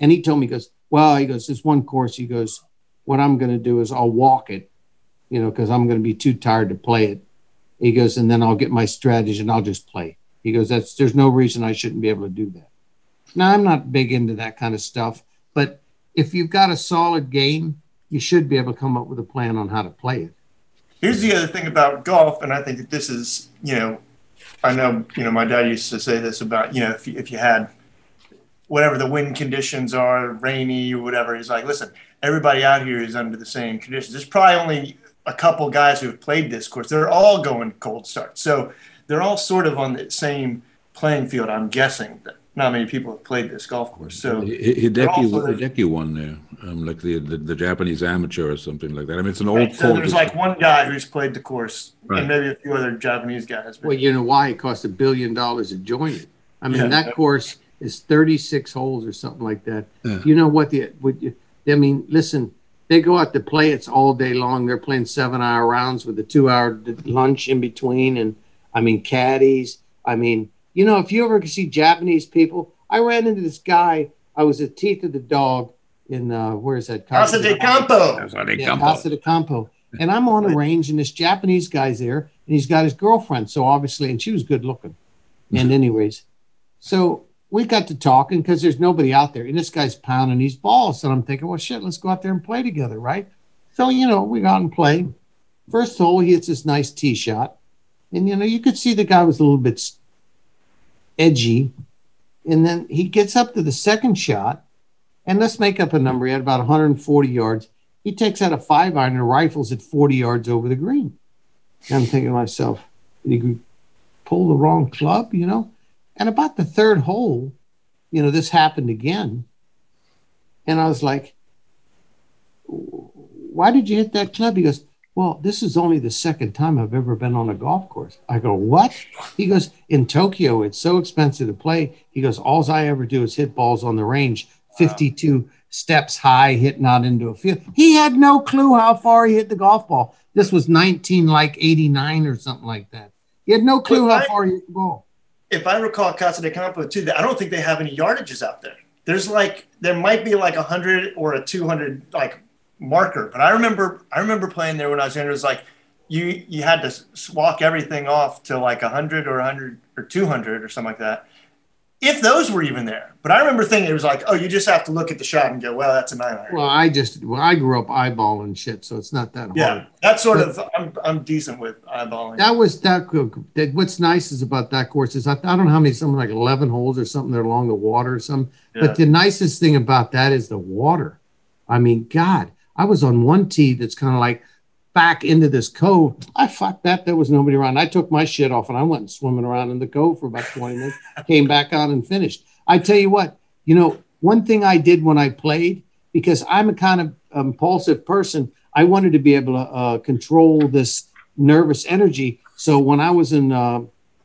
A: And he told me, he goes, well, he goes, this one course, he goes, what I'm going to do is I'll walk it, you know, because I'm going to be too tired to play it. He goes, and then I'll get my strategy and I'll just play. He goes, that's there's no reason I shouldn't be able to do that. Now I'm not big into that kind of stuff, but if you've got a solid game, you should be able to come up with a plan on how to play it.
C: Here's the other thing about golf, and I think that this is, you know, I know, you know, my dad used to say this about, you know, if you, if you had whatever the wind conditions are, rainy or whatever, he's like, listen, everybody out here is under the same conditions. There's probably only a couple guys who have played this course. They're all going cold start, so they're all sort of on the same playing field. I'm guessing that not many people have played this golf course. So
B: Hideki, Hideki won there, um, like the, the, the Japanese amateur or something like that. I mean, it's an old.
C: Right, so there's like one guy who's played the course, right. and maybe a few other Japanese guys.
A: Well, you know why it costs a billion dollars to join it. I mean, yeah, that course is 36 holes or something like that. Yeah. You know what the what you, I mean, listen, they go out to play. It's all day long. They're playing seven-hour rounds with a two-hour lunch in between, and I mean caddies. I mean you know, if you ever see Japanese people, I ran into this guy. I was at Teeth of the Dog in uh, where is that?
C: Casa de Campo.
A: Casa de Campo. Casa de Campo. And I'm on a range, and this Japanese guy's there, and he's got his girlfriend. So obviously, and she was good looking. And anyways, so we got to talking because there's nobody out there, and this guy's pounding these balls, and I'm thinking, well, shit, let's go out there and play together, right? So you know, we got and played. First hole, he hits this nice tee shot, and you know, you could see the guy was a little bit edgy. And then he gets up to the second shot, and let's make up a number. He had about 140 yards. He takes out a five iron and rifles it 40 yards over the green. And I'm thinking to myself, did he pull the wrong club, you know? And about the third hole, you know, this happened again. And I was like, why did you hit that club? He goes, well, this is only the second time I've ever been on a golf course. I go, What? He goes, In Tokyo, it's so expensive to play. He goes, All I ever do is hit balls on the range, 52 wow. steps high, hitting out into a field. He had no clue how far he hit the golf ball. This was 19 like 89 or something like that. He had no clue how far he hit the ball.
C: If I recall Casa de Campo too, I don't think they have any yardages out there. There's like, there might be like a 100 or a 200 like marker. But I remember I remember playing there when I was younger. It was like you you had to walk everything off to like a hundred or a hundred or two hundred or something like that. If those were even there, but I remember thinking it was like, oh, you just have to look at the shot and go, well, that's a nine iron.
A: Well, I just well, I grew up eyeballing shit, so it's not that hard.
C: Yeah, that's sort but, of I'm I'm decent with eyeballing.
A: That was that. that what's nice is about that course is I, I don't know how many something like eleven holes or something. They're along the water or something. Yeah. But the nicest thing about that is the water. I mean, God, I was on one tee that's kind of like back into this cove. I fucked that. There was nobody around. I took my shit off and I went swimming around in the cove for about 20 minutes, [LAUGHS] came back out and finished. I tell you what, you know, one thing I did when I played, because I'm a kind of impulsive person, I wanted to be able to uh, control this nervous energy. So when I was in uh,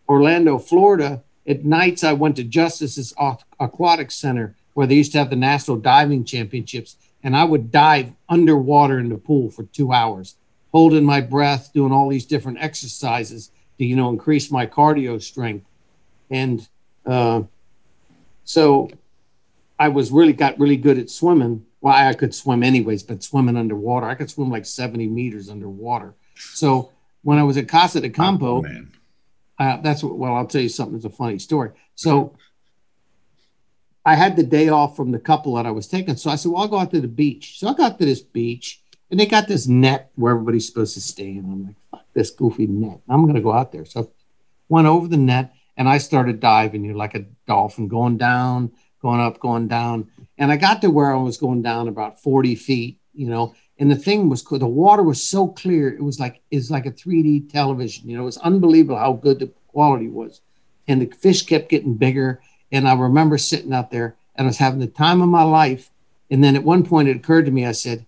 A: Orlando, Florida, at nights I went to Justice's Aquatic Center where they used to have the National Diving Championships and I would dive underwater in the pool for two hours, holding my breath, doing all these different exercises to, you know, increase my cardio strength. And uh, so I was really got really good at swimming. Well, I could swim anyways, but swimming underwater, I could swim like 70 meters underwater. So when I was at Casa de Campo, oh, uh, that's what, well, I'll tell you something. It's a funny story. So I had the day off from the couple that I was taking. So I said, well, I'll go out to the beach. So I got to this beach and they got this net where everybody's supposed to stay. And I'm like, fuck this goofy net. I'm going to go out there. So I went over the net and I started diving, you know, like a dolphin going down, going up, going down. And I got to where I was going down about 40 feet, you know, and the thing was the water was so clear. It was like, it's like a 3D television, you know, it was unbelievable how good the quality was. And the fish kept getting bigger and I remember sitting out there and I was having the time of my life. And then at one point it occurred to me, I said,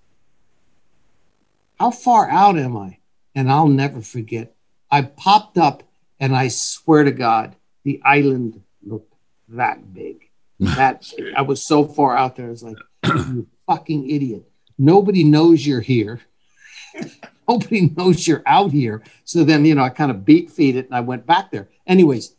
A: How far out am I? And I'll never forget. I popped up and I swear to God, the island looked that big. [LAUGHS] That big. I was so far out there. I was like, [CLEARS THROAT] You fucking idiot. Nobody knows you're here. [LAUGHS] Nobody knows you're out here. So then, you know, I kind of beat feed it and I went back there. Anyways,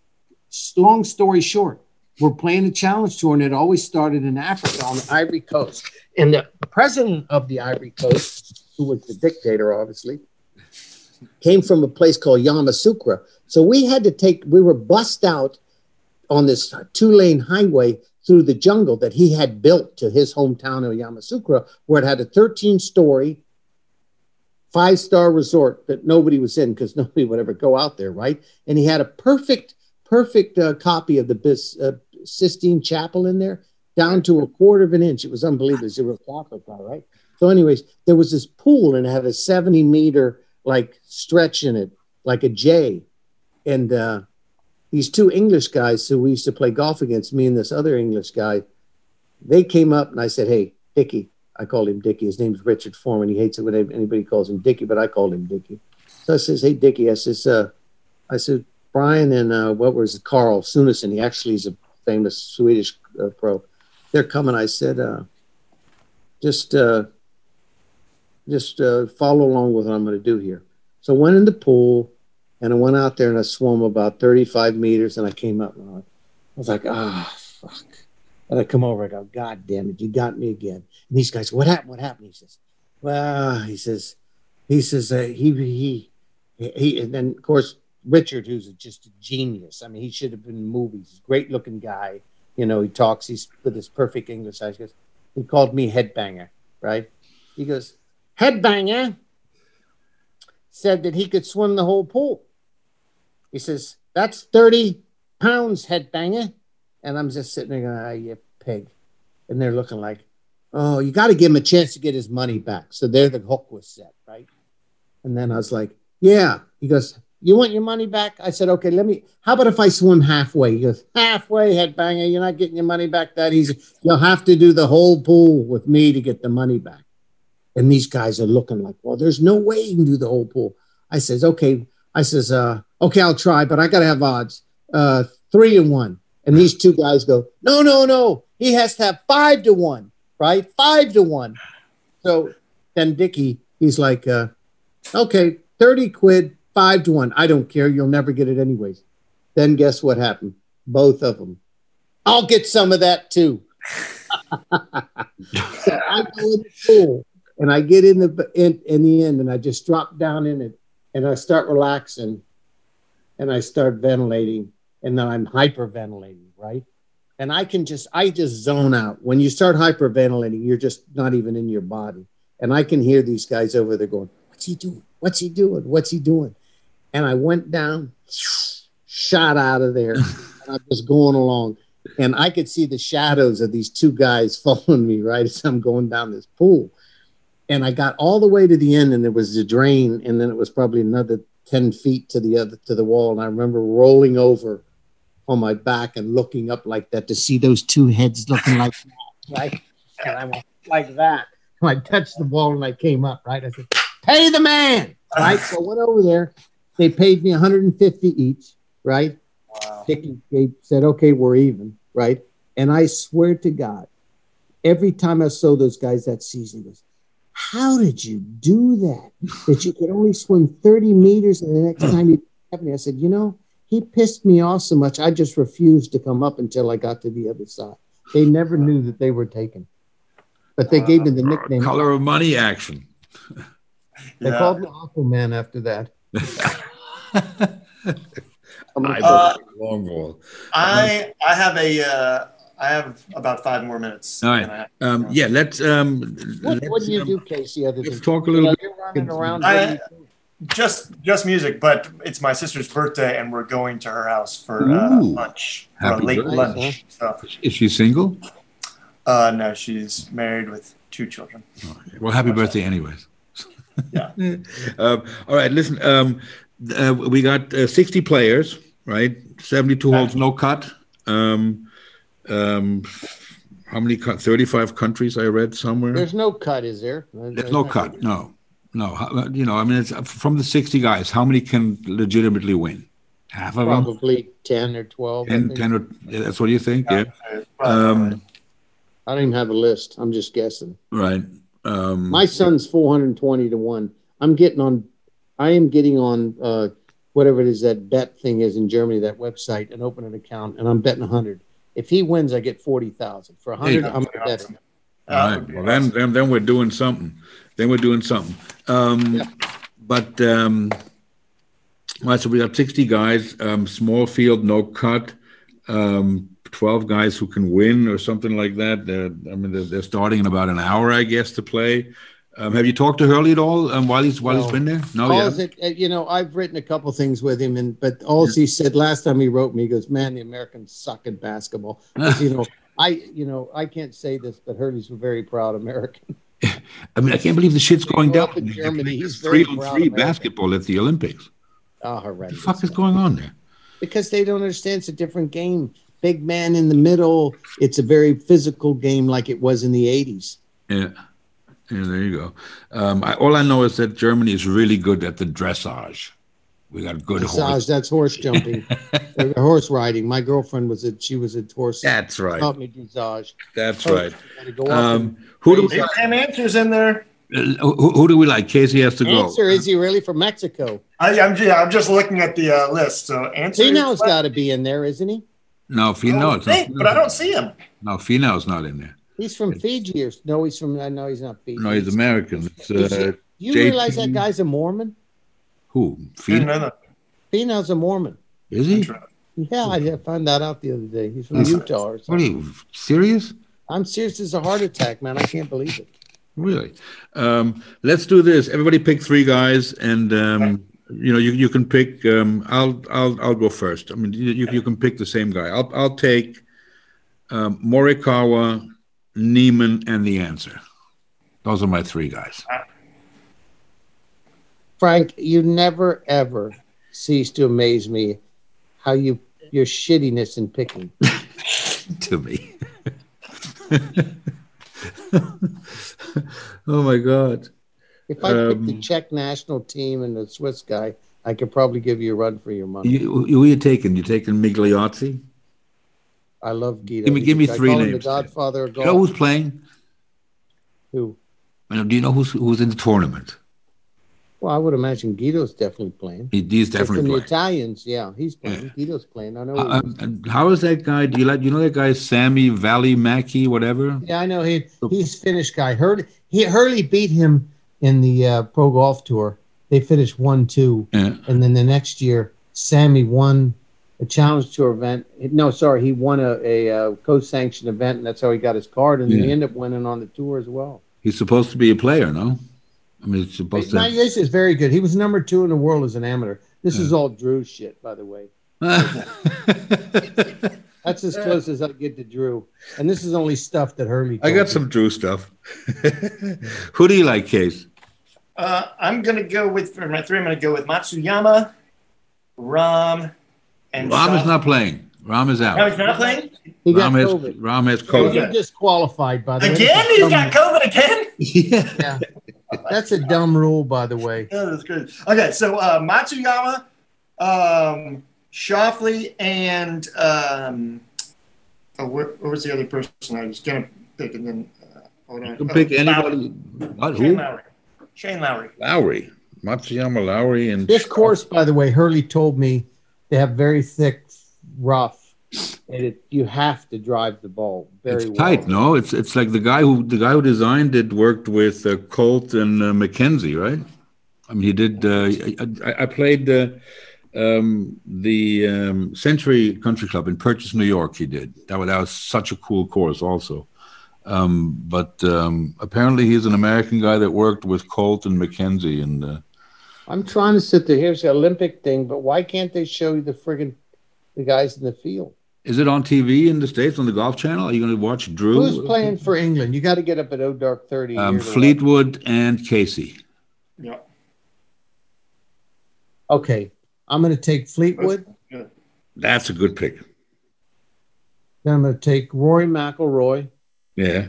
A: long story short, we're playing a challenge tour, and it always started in Africa on the Ivory Coast. And the president of the Ivory Coast, who was the dictator, obviously, came from a place called Yamoussoukro. So we had to take, we were bussed out on this two lane highway through the jungle that he had built to his hometown of Yamoussoukro, where it had a 13 story, five star resort that nobody was in because [LAUGHS] nobody would ever go out there, right? And he had a perfect perfect uh, copy of the uh, Sistine Chapel in there, down to a quarter of an inch. It was unbelievable. It was a replica, right? So, anyways, there was this pool and it had a 70 meter like stretch in it, like a J. And uh, these two English guys who we used to play golf against, me and this other English guy, they came up and I said, Hey, Dickie, I called him Dickie. His name's Richard Foreman. He hates it when anybody calls him Dickie, but I called him Dickie. So I says, Hey, Dickie, I says, uh, I said, Brian and uh, what was it, Carl Suneson, he actually is a famous Swedish uh, pro. They're coming. I said, uh, just uh, just uh, follow along with what I'm going to do here. So I went in the pool and I went out there and I swam about 35 meters and I came up and I was like, ah, oh, fuck. And I come over, I go, God damn it, you got me again. And these guys, what happened? What happened? He says, well, he says, he says, uh, he, he, he, and then of course, Richard, who's just a genius. I mean, he should have been in movies. Great looking guy. You know, he talks, he's with his perfect English. I goes, he called me headbanger, right? He goes, headbanger said that he could swim the whole pool. He says, That's 30 pounds, headbanger. And I'm just sitting there going, Ah, you pig. And they're looking like, Oh, you got to give him a chance to get his money back. So there the hook was set, right? And then I was like, Yeah. He goes, You want your money back? I said, Okay, let me. How about if I swim halfway? He goes, Halfway, headbanger. You're not getting your money back that easy. You'll have to do the whole pool with me to get the money back. And these guys are looking like, well, there's no way you can do the whole pool. I says, okay. I says, uh, okay, I'll try, but I got to have odds. Uh, three and one. And these two guys go, no, no, no. He has to have five to one, right? Five to one. So then Dickie, he's like, uh, okay, 30 quid, five to one. I don't care. You'll never get it anyways. Then guess what happened? Both of them. I'll get some of that too. [LAUGHS] so I go in the pool and I get in the in, in the end and I just drop down in it and I start relaxing and I start ventilating and then I'm hyperventilating, right? And I can just I just zone out. When you start hyperventilating, you're just not even in your body. And I can hear these guys over there going, "What's he doing? What's he doing? What's he doing?" And I went down, shot out of there, [LAUGHS] I'm just going along. And I could see the shadows of these two guys [LAUGHS] following me right as I'm going down this pool and I got all the way to the end, and there was a drain, and then it was probably another ten feet to the other to the wall, and I remember rolling over on my back and looking up like that to see those two heads looking like [LAUGHS] that, right? And I went like that. And I touched the wall and I came up, right? I said, "Pay the man!" Right? so I went over there. They paid me 150 each, right? Wow. They said, "Okay, we're even," right? And I swear to God, every time I saw those guys that season, was how did you do that? That you could only swim 30 meters and the next time you me, I said, you know, he pissed me off so much, I just refused to come up until I got to the other side. They never knew that they were taken. But they gave me the nickname.
B: Color of money action.
A: They yeah. called me Aquaman after that. [LAUGHS]
C: I, uh, long ball. I I have a uh, I have about five more minutes.
B: All right. Um, yeah, let's. Um,
A: what, let's, what do you um, do, Casey? Other
B: let's talk a little you
A: know, bit. around.
C: I, just just music, but it's my sister's birthday, and we're going to her house for uh, lunch, for a late birthday. lunch. So.
B: Is she single?
C: Uh, no, she's married with two children.
B: Okay. Well, happy birthday, anyways. [LAUGHS]
C: yeah. [LAUGHS]
B: um, all right. Listen, um, uh, we got uh, 60 players, right? 72 holes, no cut. Um, um, how many? 35 countries I read somewhere.
A: There's no cut, is there?
B: There's, no cut. No, no. You know, I mean, it's from the 60 guys. How many can legitimately win? Half of
A: Probably them. Probably 10 or 12.
B: 10, 10 or yeah, that's what you think. Yeah. yeah. Um,
A: I don't even have a list. I'm just guessing.
B: Right. Um,
A: My son's 420 to one. I'm getting on. I am getting on. Uh, whatever it is that bet thing is in Germany, that website, and open an account, and I'm betting 100. If he wins, I get forty thousand. For a hundred, I'm betting.
B: All right. Well, then, then, then we're doing something. Then we're doing something. Um, yeah. But um, all right, so we got sixty guys, um, small field, no cut. Um, 12 guys who can win or something like that. They're, I mean, they're, they're starting in about an hour, I guess, to play. Um, have you talked to Hurly at all um, while he's while no. he's been there?
A: No, yeah. It, uh, you know, I've written a couple things with him, and but all he said last time he wrote me, he goes, "Man, the Americans suck at basketball." [LAUGHS] you know, I you know I can't say this, but Hurly's a very proud American. [LAUGHS]
B: I mean, I can't believe the shit's going down.
A: in Germany. He's
B: three
A: very
B: on
A: proud
B: three
A: American.
B: basketball at the Olympics.
A: Oh,
B: What the
A: horrendous.
B: fuck is going on there?
A: because they don't understand it's a different game. Big man in the middle. It's a very physical game like it was in the 80s.
B: Yeah. Yeah, there you go. Um, I, all I know is that Germany is really good at the dressage. We got good
A: Dressage,
B: horse.
A: that's horse jumping, [LAUGHS] horse riding. My girlfriend was a she was a horse.
B: That's right.
A: Taught me dressage.
B: That's
A: Oh,
B: right.
A: gotta go up
B: Um, who do we,
C: Abraham Ancer in there.
B: uh, who, who do we like? Casey has to
A: and
B: go.
A: Ancer is he really from Mexico?
C: I, I'm, yeah, I'm just looking at the uh, list. So answer.
A: Finau's got to be in there, isn't he?
B: No,
C: I
B: Finau.
C: don't think, but I don't see him.
B: No, Finau's not in there.
A: He's from Fiji, or no? He's from. I know he's not Fiji.
B: No, he's American. It's, uh,
A: he- you
B: JT.
A: realize that guy's a Mormon?
B: who?
C: Didn't
B: Finau?
C: know that.
A: Finau's a Mormon.
B: Is he?
A: Yeah, I found that out the other day. He's from
B: That's-
A: Utah or
B: What are you serious?
A: I'm serious. It's a heart attack, man. I can't believe it.
B: Really? Um, let's do this. Everybody pick three guys, and um, you know you, you can pick. Um, I'll I'll I'll go first. I mean you, you you can pick the same guy. I'll I'll take um, Morikawa, Niemann, and the Ancer. Those are my three guys.
A: Frank, you never ever cease to amaze me how you your shittiness in picking. [LAUGHS]
B: to me. [LAUGHS] oh my God!
A: If I picked the
B: Um,
A: Czech national team and the Swiss guy, I could probably give you a run for your money.
B: You, who are you taking? You taking Migliozzi?
A: I love Guido.
B: Give me- give me
A: I
B: three names,
A: The Godfather of
B: You know who's playing?
A: Who?
B: Do you know who's who's in the tournament?
A: Well, I would imagine Guido's definitely playing.
B: He, he's definitely
A: from the. Italians, yeah, he's playing. Guido's playing. I know.
B: Uh, and how is that guy? Do you like? You know that guy, Sami Välimäki, whatever.
A: Yeah, I know he he's Finnish guy. Hurly he Hurly beat him in the uh, pro golf tour. They finished one two,
B: Yeah.
A: and then the next year Sami won a challenge tour event. No, sorry, he won a, a, uh co-sanctioned event, and that's how he got his card. And
B: Yeah.
A: he ended up winning on the tour as well.
B: He's supposed to be a player, no? I mean, it's supposed
A: Now,
B: to.
A: this is very good. He was number two in the world as an amateur. This is all Drew shit, by the way. [LAUGHS] That's as close as I get to Drew. And this is only stuff that Hurly.
B: I got
A: me.
B: some Drew stuff. [LAUGHS] Who do you like, Case?
C: Uh, I'm gonna go with for my three. I'm gonna go with Matsuyama, Rahm, and
B: Rahm is not playing. Rahm is out.
C: No, he's not playing
A: He got
B: Rahm has,
A: COVID.
B: Rahm has
A: He
B: COVID.
A: got disqualified by the way.
C: again.
A: That's a
C: He's
A: dumb-
C: got COVID again.
B: Yeah.
A: That's a dumb rule, by the way.
C: Yeah, that's crazy. Okay, so uh, Matsuyama, um, Schauffele, and um, oh, where, where was the other person I was gonna pick? And then uh, hold on.
B: You can
C: Oh,
B: pick
C: Lowry.
B: anybody. What?
C: Shane
B: Who?
C: Lowry. Shane Lowry.
B: Lowry. Matsuyama Lowry and
A: This course, by the way, Hurly told me they have very thick rough, and it, you have to drive the ball very
B: it's
A: well.
B: tight, no? It's it's like the guy who the guy who designed it worked with uh, Colt and uh, Mackenzie, right? I mean, he did. Uh, I, I played uh, um, the um, Century Country Club in Purchase, New York. He did that. Was, that was such a cool course, also. Um, but um, apparently, he's an American guy that worked with Colt and Mackenzie, and uh,
A: I'm trying to sit there. Here's the Olympic thing, but why can't they show you the friggin' the guys in the field?
B: is it on TV in the states on the Golf Channel? Are you going to watch Drew?
A: Who's playing for England? You got to get up at O Dark Thirty.
B: Um,
A: here to watch.
B: Fleetwood and Casey.
C: Yeah.
A: Okay, I'm going to take Fleetwood.
B: That's a good pick.
A: Then I'm going to take Rory McIlroy,
B: Yeah.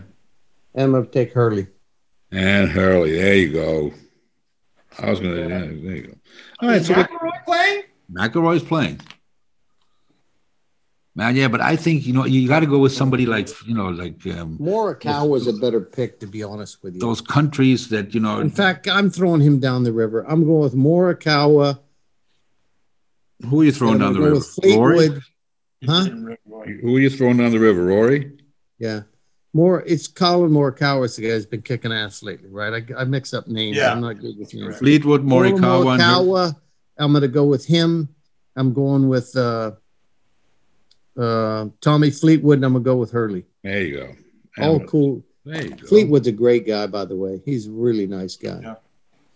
A: and I'm going to take Hurly.
B: And Hurly, there you go. I was gonna. Yeah, there you go. All right,
C: Is
B: so
C: McIlroy playing?
B: McIlroy's playing. Man, yeah, but I think you know you got to go with somebody like you know like um,
A: Morikawa was a better pick, to be honest with you.
B: those countries that you know.
A: In fact, I'm throwing him down the river. I'm going with Morikawa.
B: who are you throwing down the river?
A: with
B: Rory.
A: Huh?
B: Who are you throwing down the river? Rory.
A: Yeah. More, it's Collin Morikawa. is the guy who's been kicking ass lately, right? I, I mix up names.
C: Yeah.
A: I'm not good with names.
B: Fleetwood, Morikawa.
A: Morikawa. I'm going to go with him. I'm going with uh, uh, Tommy Fleetwood, and I'm going to go with Hurly.
B: There you go.
A: All
B: And-
A: cool.
B: There you go.
A: Fleetwood's a great guy, by the way. He's a really nice guy.
C: Yeah.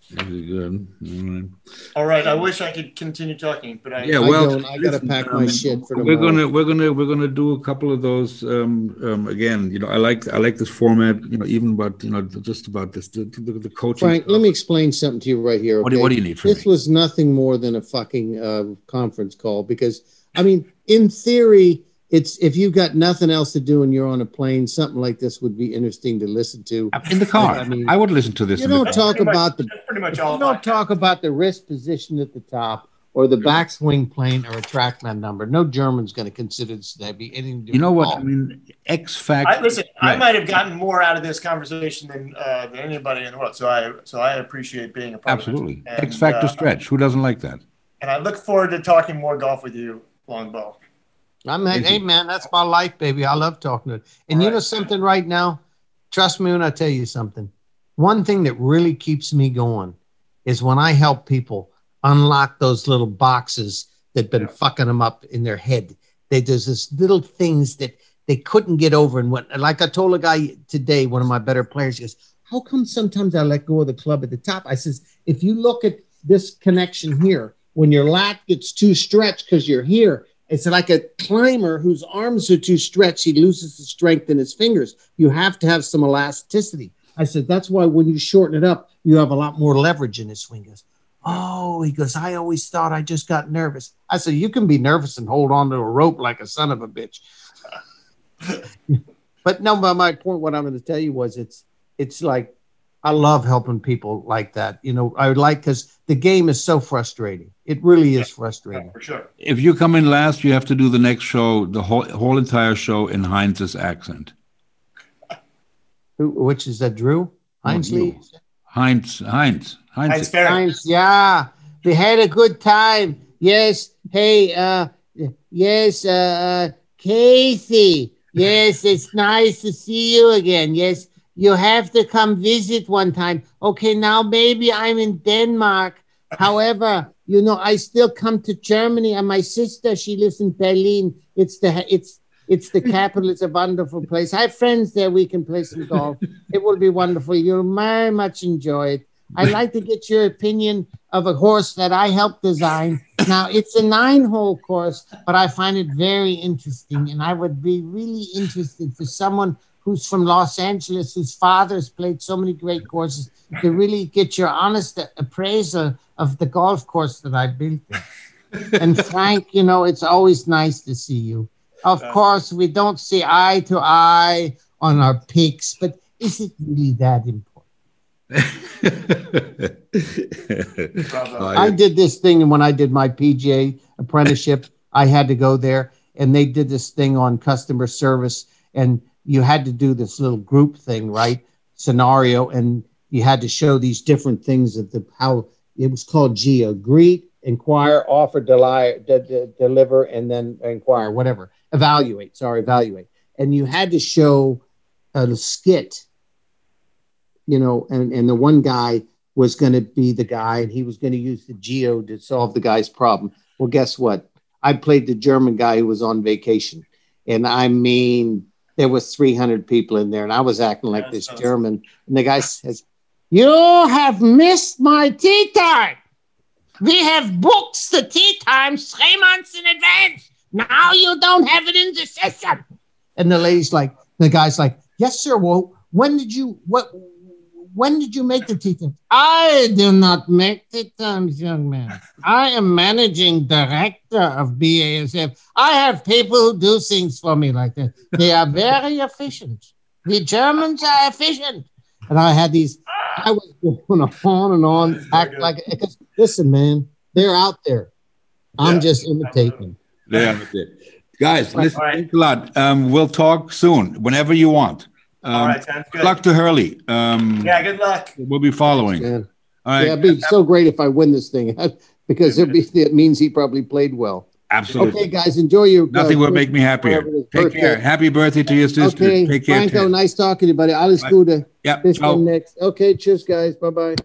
B: Very good. All right.
C: All right. I wish I could continue talking, but I
B: Yeah, well,
A: don't. I gotta pack my
B: um,
A: shit for
B: We're gonna we're gonna we're gonna do a couple of those um, um, again. You know, I like I like this format. You know, even about you know just about this the, the, the coaching.
A: Frank,
B: stuff.
A: let me explain something to you right here.
B: What do, what do you need from
A: This
B: me?
A: was nothing more than a fucking uh, conference call because, I mean, in theory, it's if you've got nothing else to do and you're on a plane, something like this would be interesting to listen to.
B: In the car.
A: I mean, I,
B: would listen to this.
A: You
B: in
A: don't talk
C: pretty much-
A: about the
C: pretty much
A: you
C: all.
A: don't talk about the wrist position at the top or the backswing plane or a trackman number. No German's going to consider this to be anything. To do
B: You know what?
A: golf.
B: I mean, X factor.
C: I, listen, I might have gotten more out of this conversation than uh, than anybody in the world. So I so I appreciate being a part
B: Absolutely.
C: of it.
B: X factor
C: uh,
B: stretch. Who doesn't like that?
C: And I look forward to talking more golf with you, Longbow.
A: I'm like, hey man, that's my life, baby. I love talking to it. And you
C: All
A: know something right now? Trust me when I tell you something. One thing that really keeps me going is when I help people unlock those little boxes that've been
C: Yeah.
A: fucking them up in their head. They there's this little things that they couldn't get over. And what like I told a guy today, one of my better players, he goes, How come sometimes I let go of the club at the top? I says, if you look at this connection here, when your lat gets too stretched because you're here, it's like a climber whose arms are too stretched. He loses the strength in his fingers. You have to have some elasticity. I said, that's why when you shorten it up, you have a lot more leverage in his. Goes, Oh, he goes, I always thought I just got nervous. I said, You can be nervous and hold on to a rope like a son of a bitch. [LAUGHS] but no, my point, what I'm going to tell you was it's it's like I love helping people like that. You know, I would like because the game is so frustrating. It really is frustrating.
C: Yeah, for sure.
B: If you come in last, you have to do the next show, the whole whole entire show in Heinz's accent.
A: Who, which is that Drew Heinz. Lee?
B: Heinz, Heinz, Heinz.
C: Heinz
A: Heinz, yeah, we had a good time. Yes, hey, uh, yes, uh, uh, Casey. Yes, it's nice to see you again. Yes, you have to come visit one time. Okay, now maybe I'm in Denmark. However, you know, I still come to Germany, and my sister she lives in Berlin. It's the it's it's the capital. It's a wonderful place. I have friends there. We can play some golf. It will be wonderful. You'll very much enjoy it. I'd like to get your opinion of a course that I helped design. Now, it's a nine hole course, but I find it very interesting. And I would be really interested for someone who's from Los Angeles, whose father's played so many great courses, to really get your honest appraisal of the golf course that I built there. [LAUGHS] And Frank, you know, it's always nice to see you. Of course, we don't see eye to eye on our picks, but is it really that [LAUGHS] important? I did this thing, and when I did my PGA apprenticeship, I had to go there, and they did this thing on customer service, and you had to do this little group thing, right? Scenario, and you had to show these different things of the how it was called Geo: greet, inquire, offer, deli- de- de- deliver, and then inquire, whatever, evaluate. Sorry, evaluate, and you had to show a skit, you know, and and the one guy was going to be the guy and he was going to use the geo to solve the guy's problem. Well, guess what? I played the German guy who was on vacation. And I mean, there was 300 people in there and I was acting like this German. And the guy says, you have missed my tea time. We have booked the tea time three months in advance. Now you don't have it in the system. And the lady's like, the guy's like, yes, sir. Well, when did you, what, when did you make the tea time? I do not make tea times, young man. I am managing director of BASF. I have people who do things for me like that. They are very efficient. The Germans are efficient. And I had these, I was going on and on, act like, because listen, man, they're out there. I'm
C: Yeah.
A: just imitating.
B: Yeah. Guys, listen,
C: All right.
B: thanks a lot. Um, we'll talk soon, whenever you want. Um,
C: All right, sounds
B: Good
C: good.
B: luck to Hurly. Um,
C: Yeah, good luck.
B: We'll be following.
A: Man.
B: All right.
A: Yeah, it'd be so great if I win this thing [LAUGHS] because it'd be, it means he probably played well.
B: Absolutely.
A: Okay, guys, enjoy your.
B: Nothing
A: uh,
B: will make me happier. Take
A: birthday-
B: care. Happy birthday to your sister.
A: Okay,
B: Take care.
A: Franco, nice talking to you, buddy. Alles
B: Bye.
A: Gute.
B: Yep.
A: Bis
B: ciao.
A: demnächst. Okay, cheers, guys. Bye bye.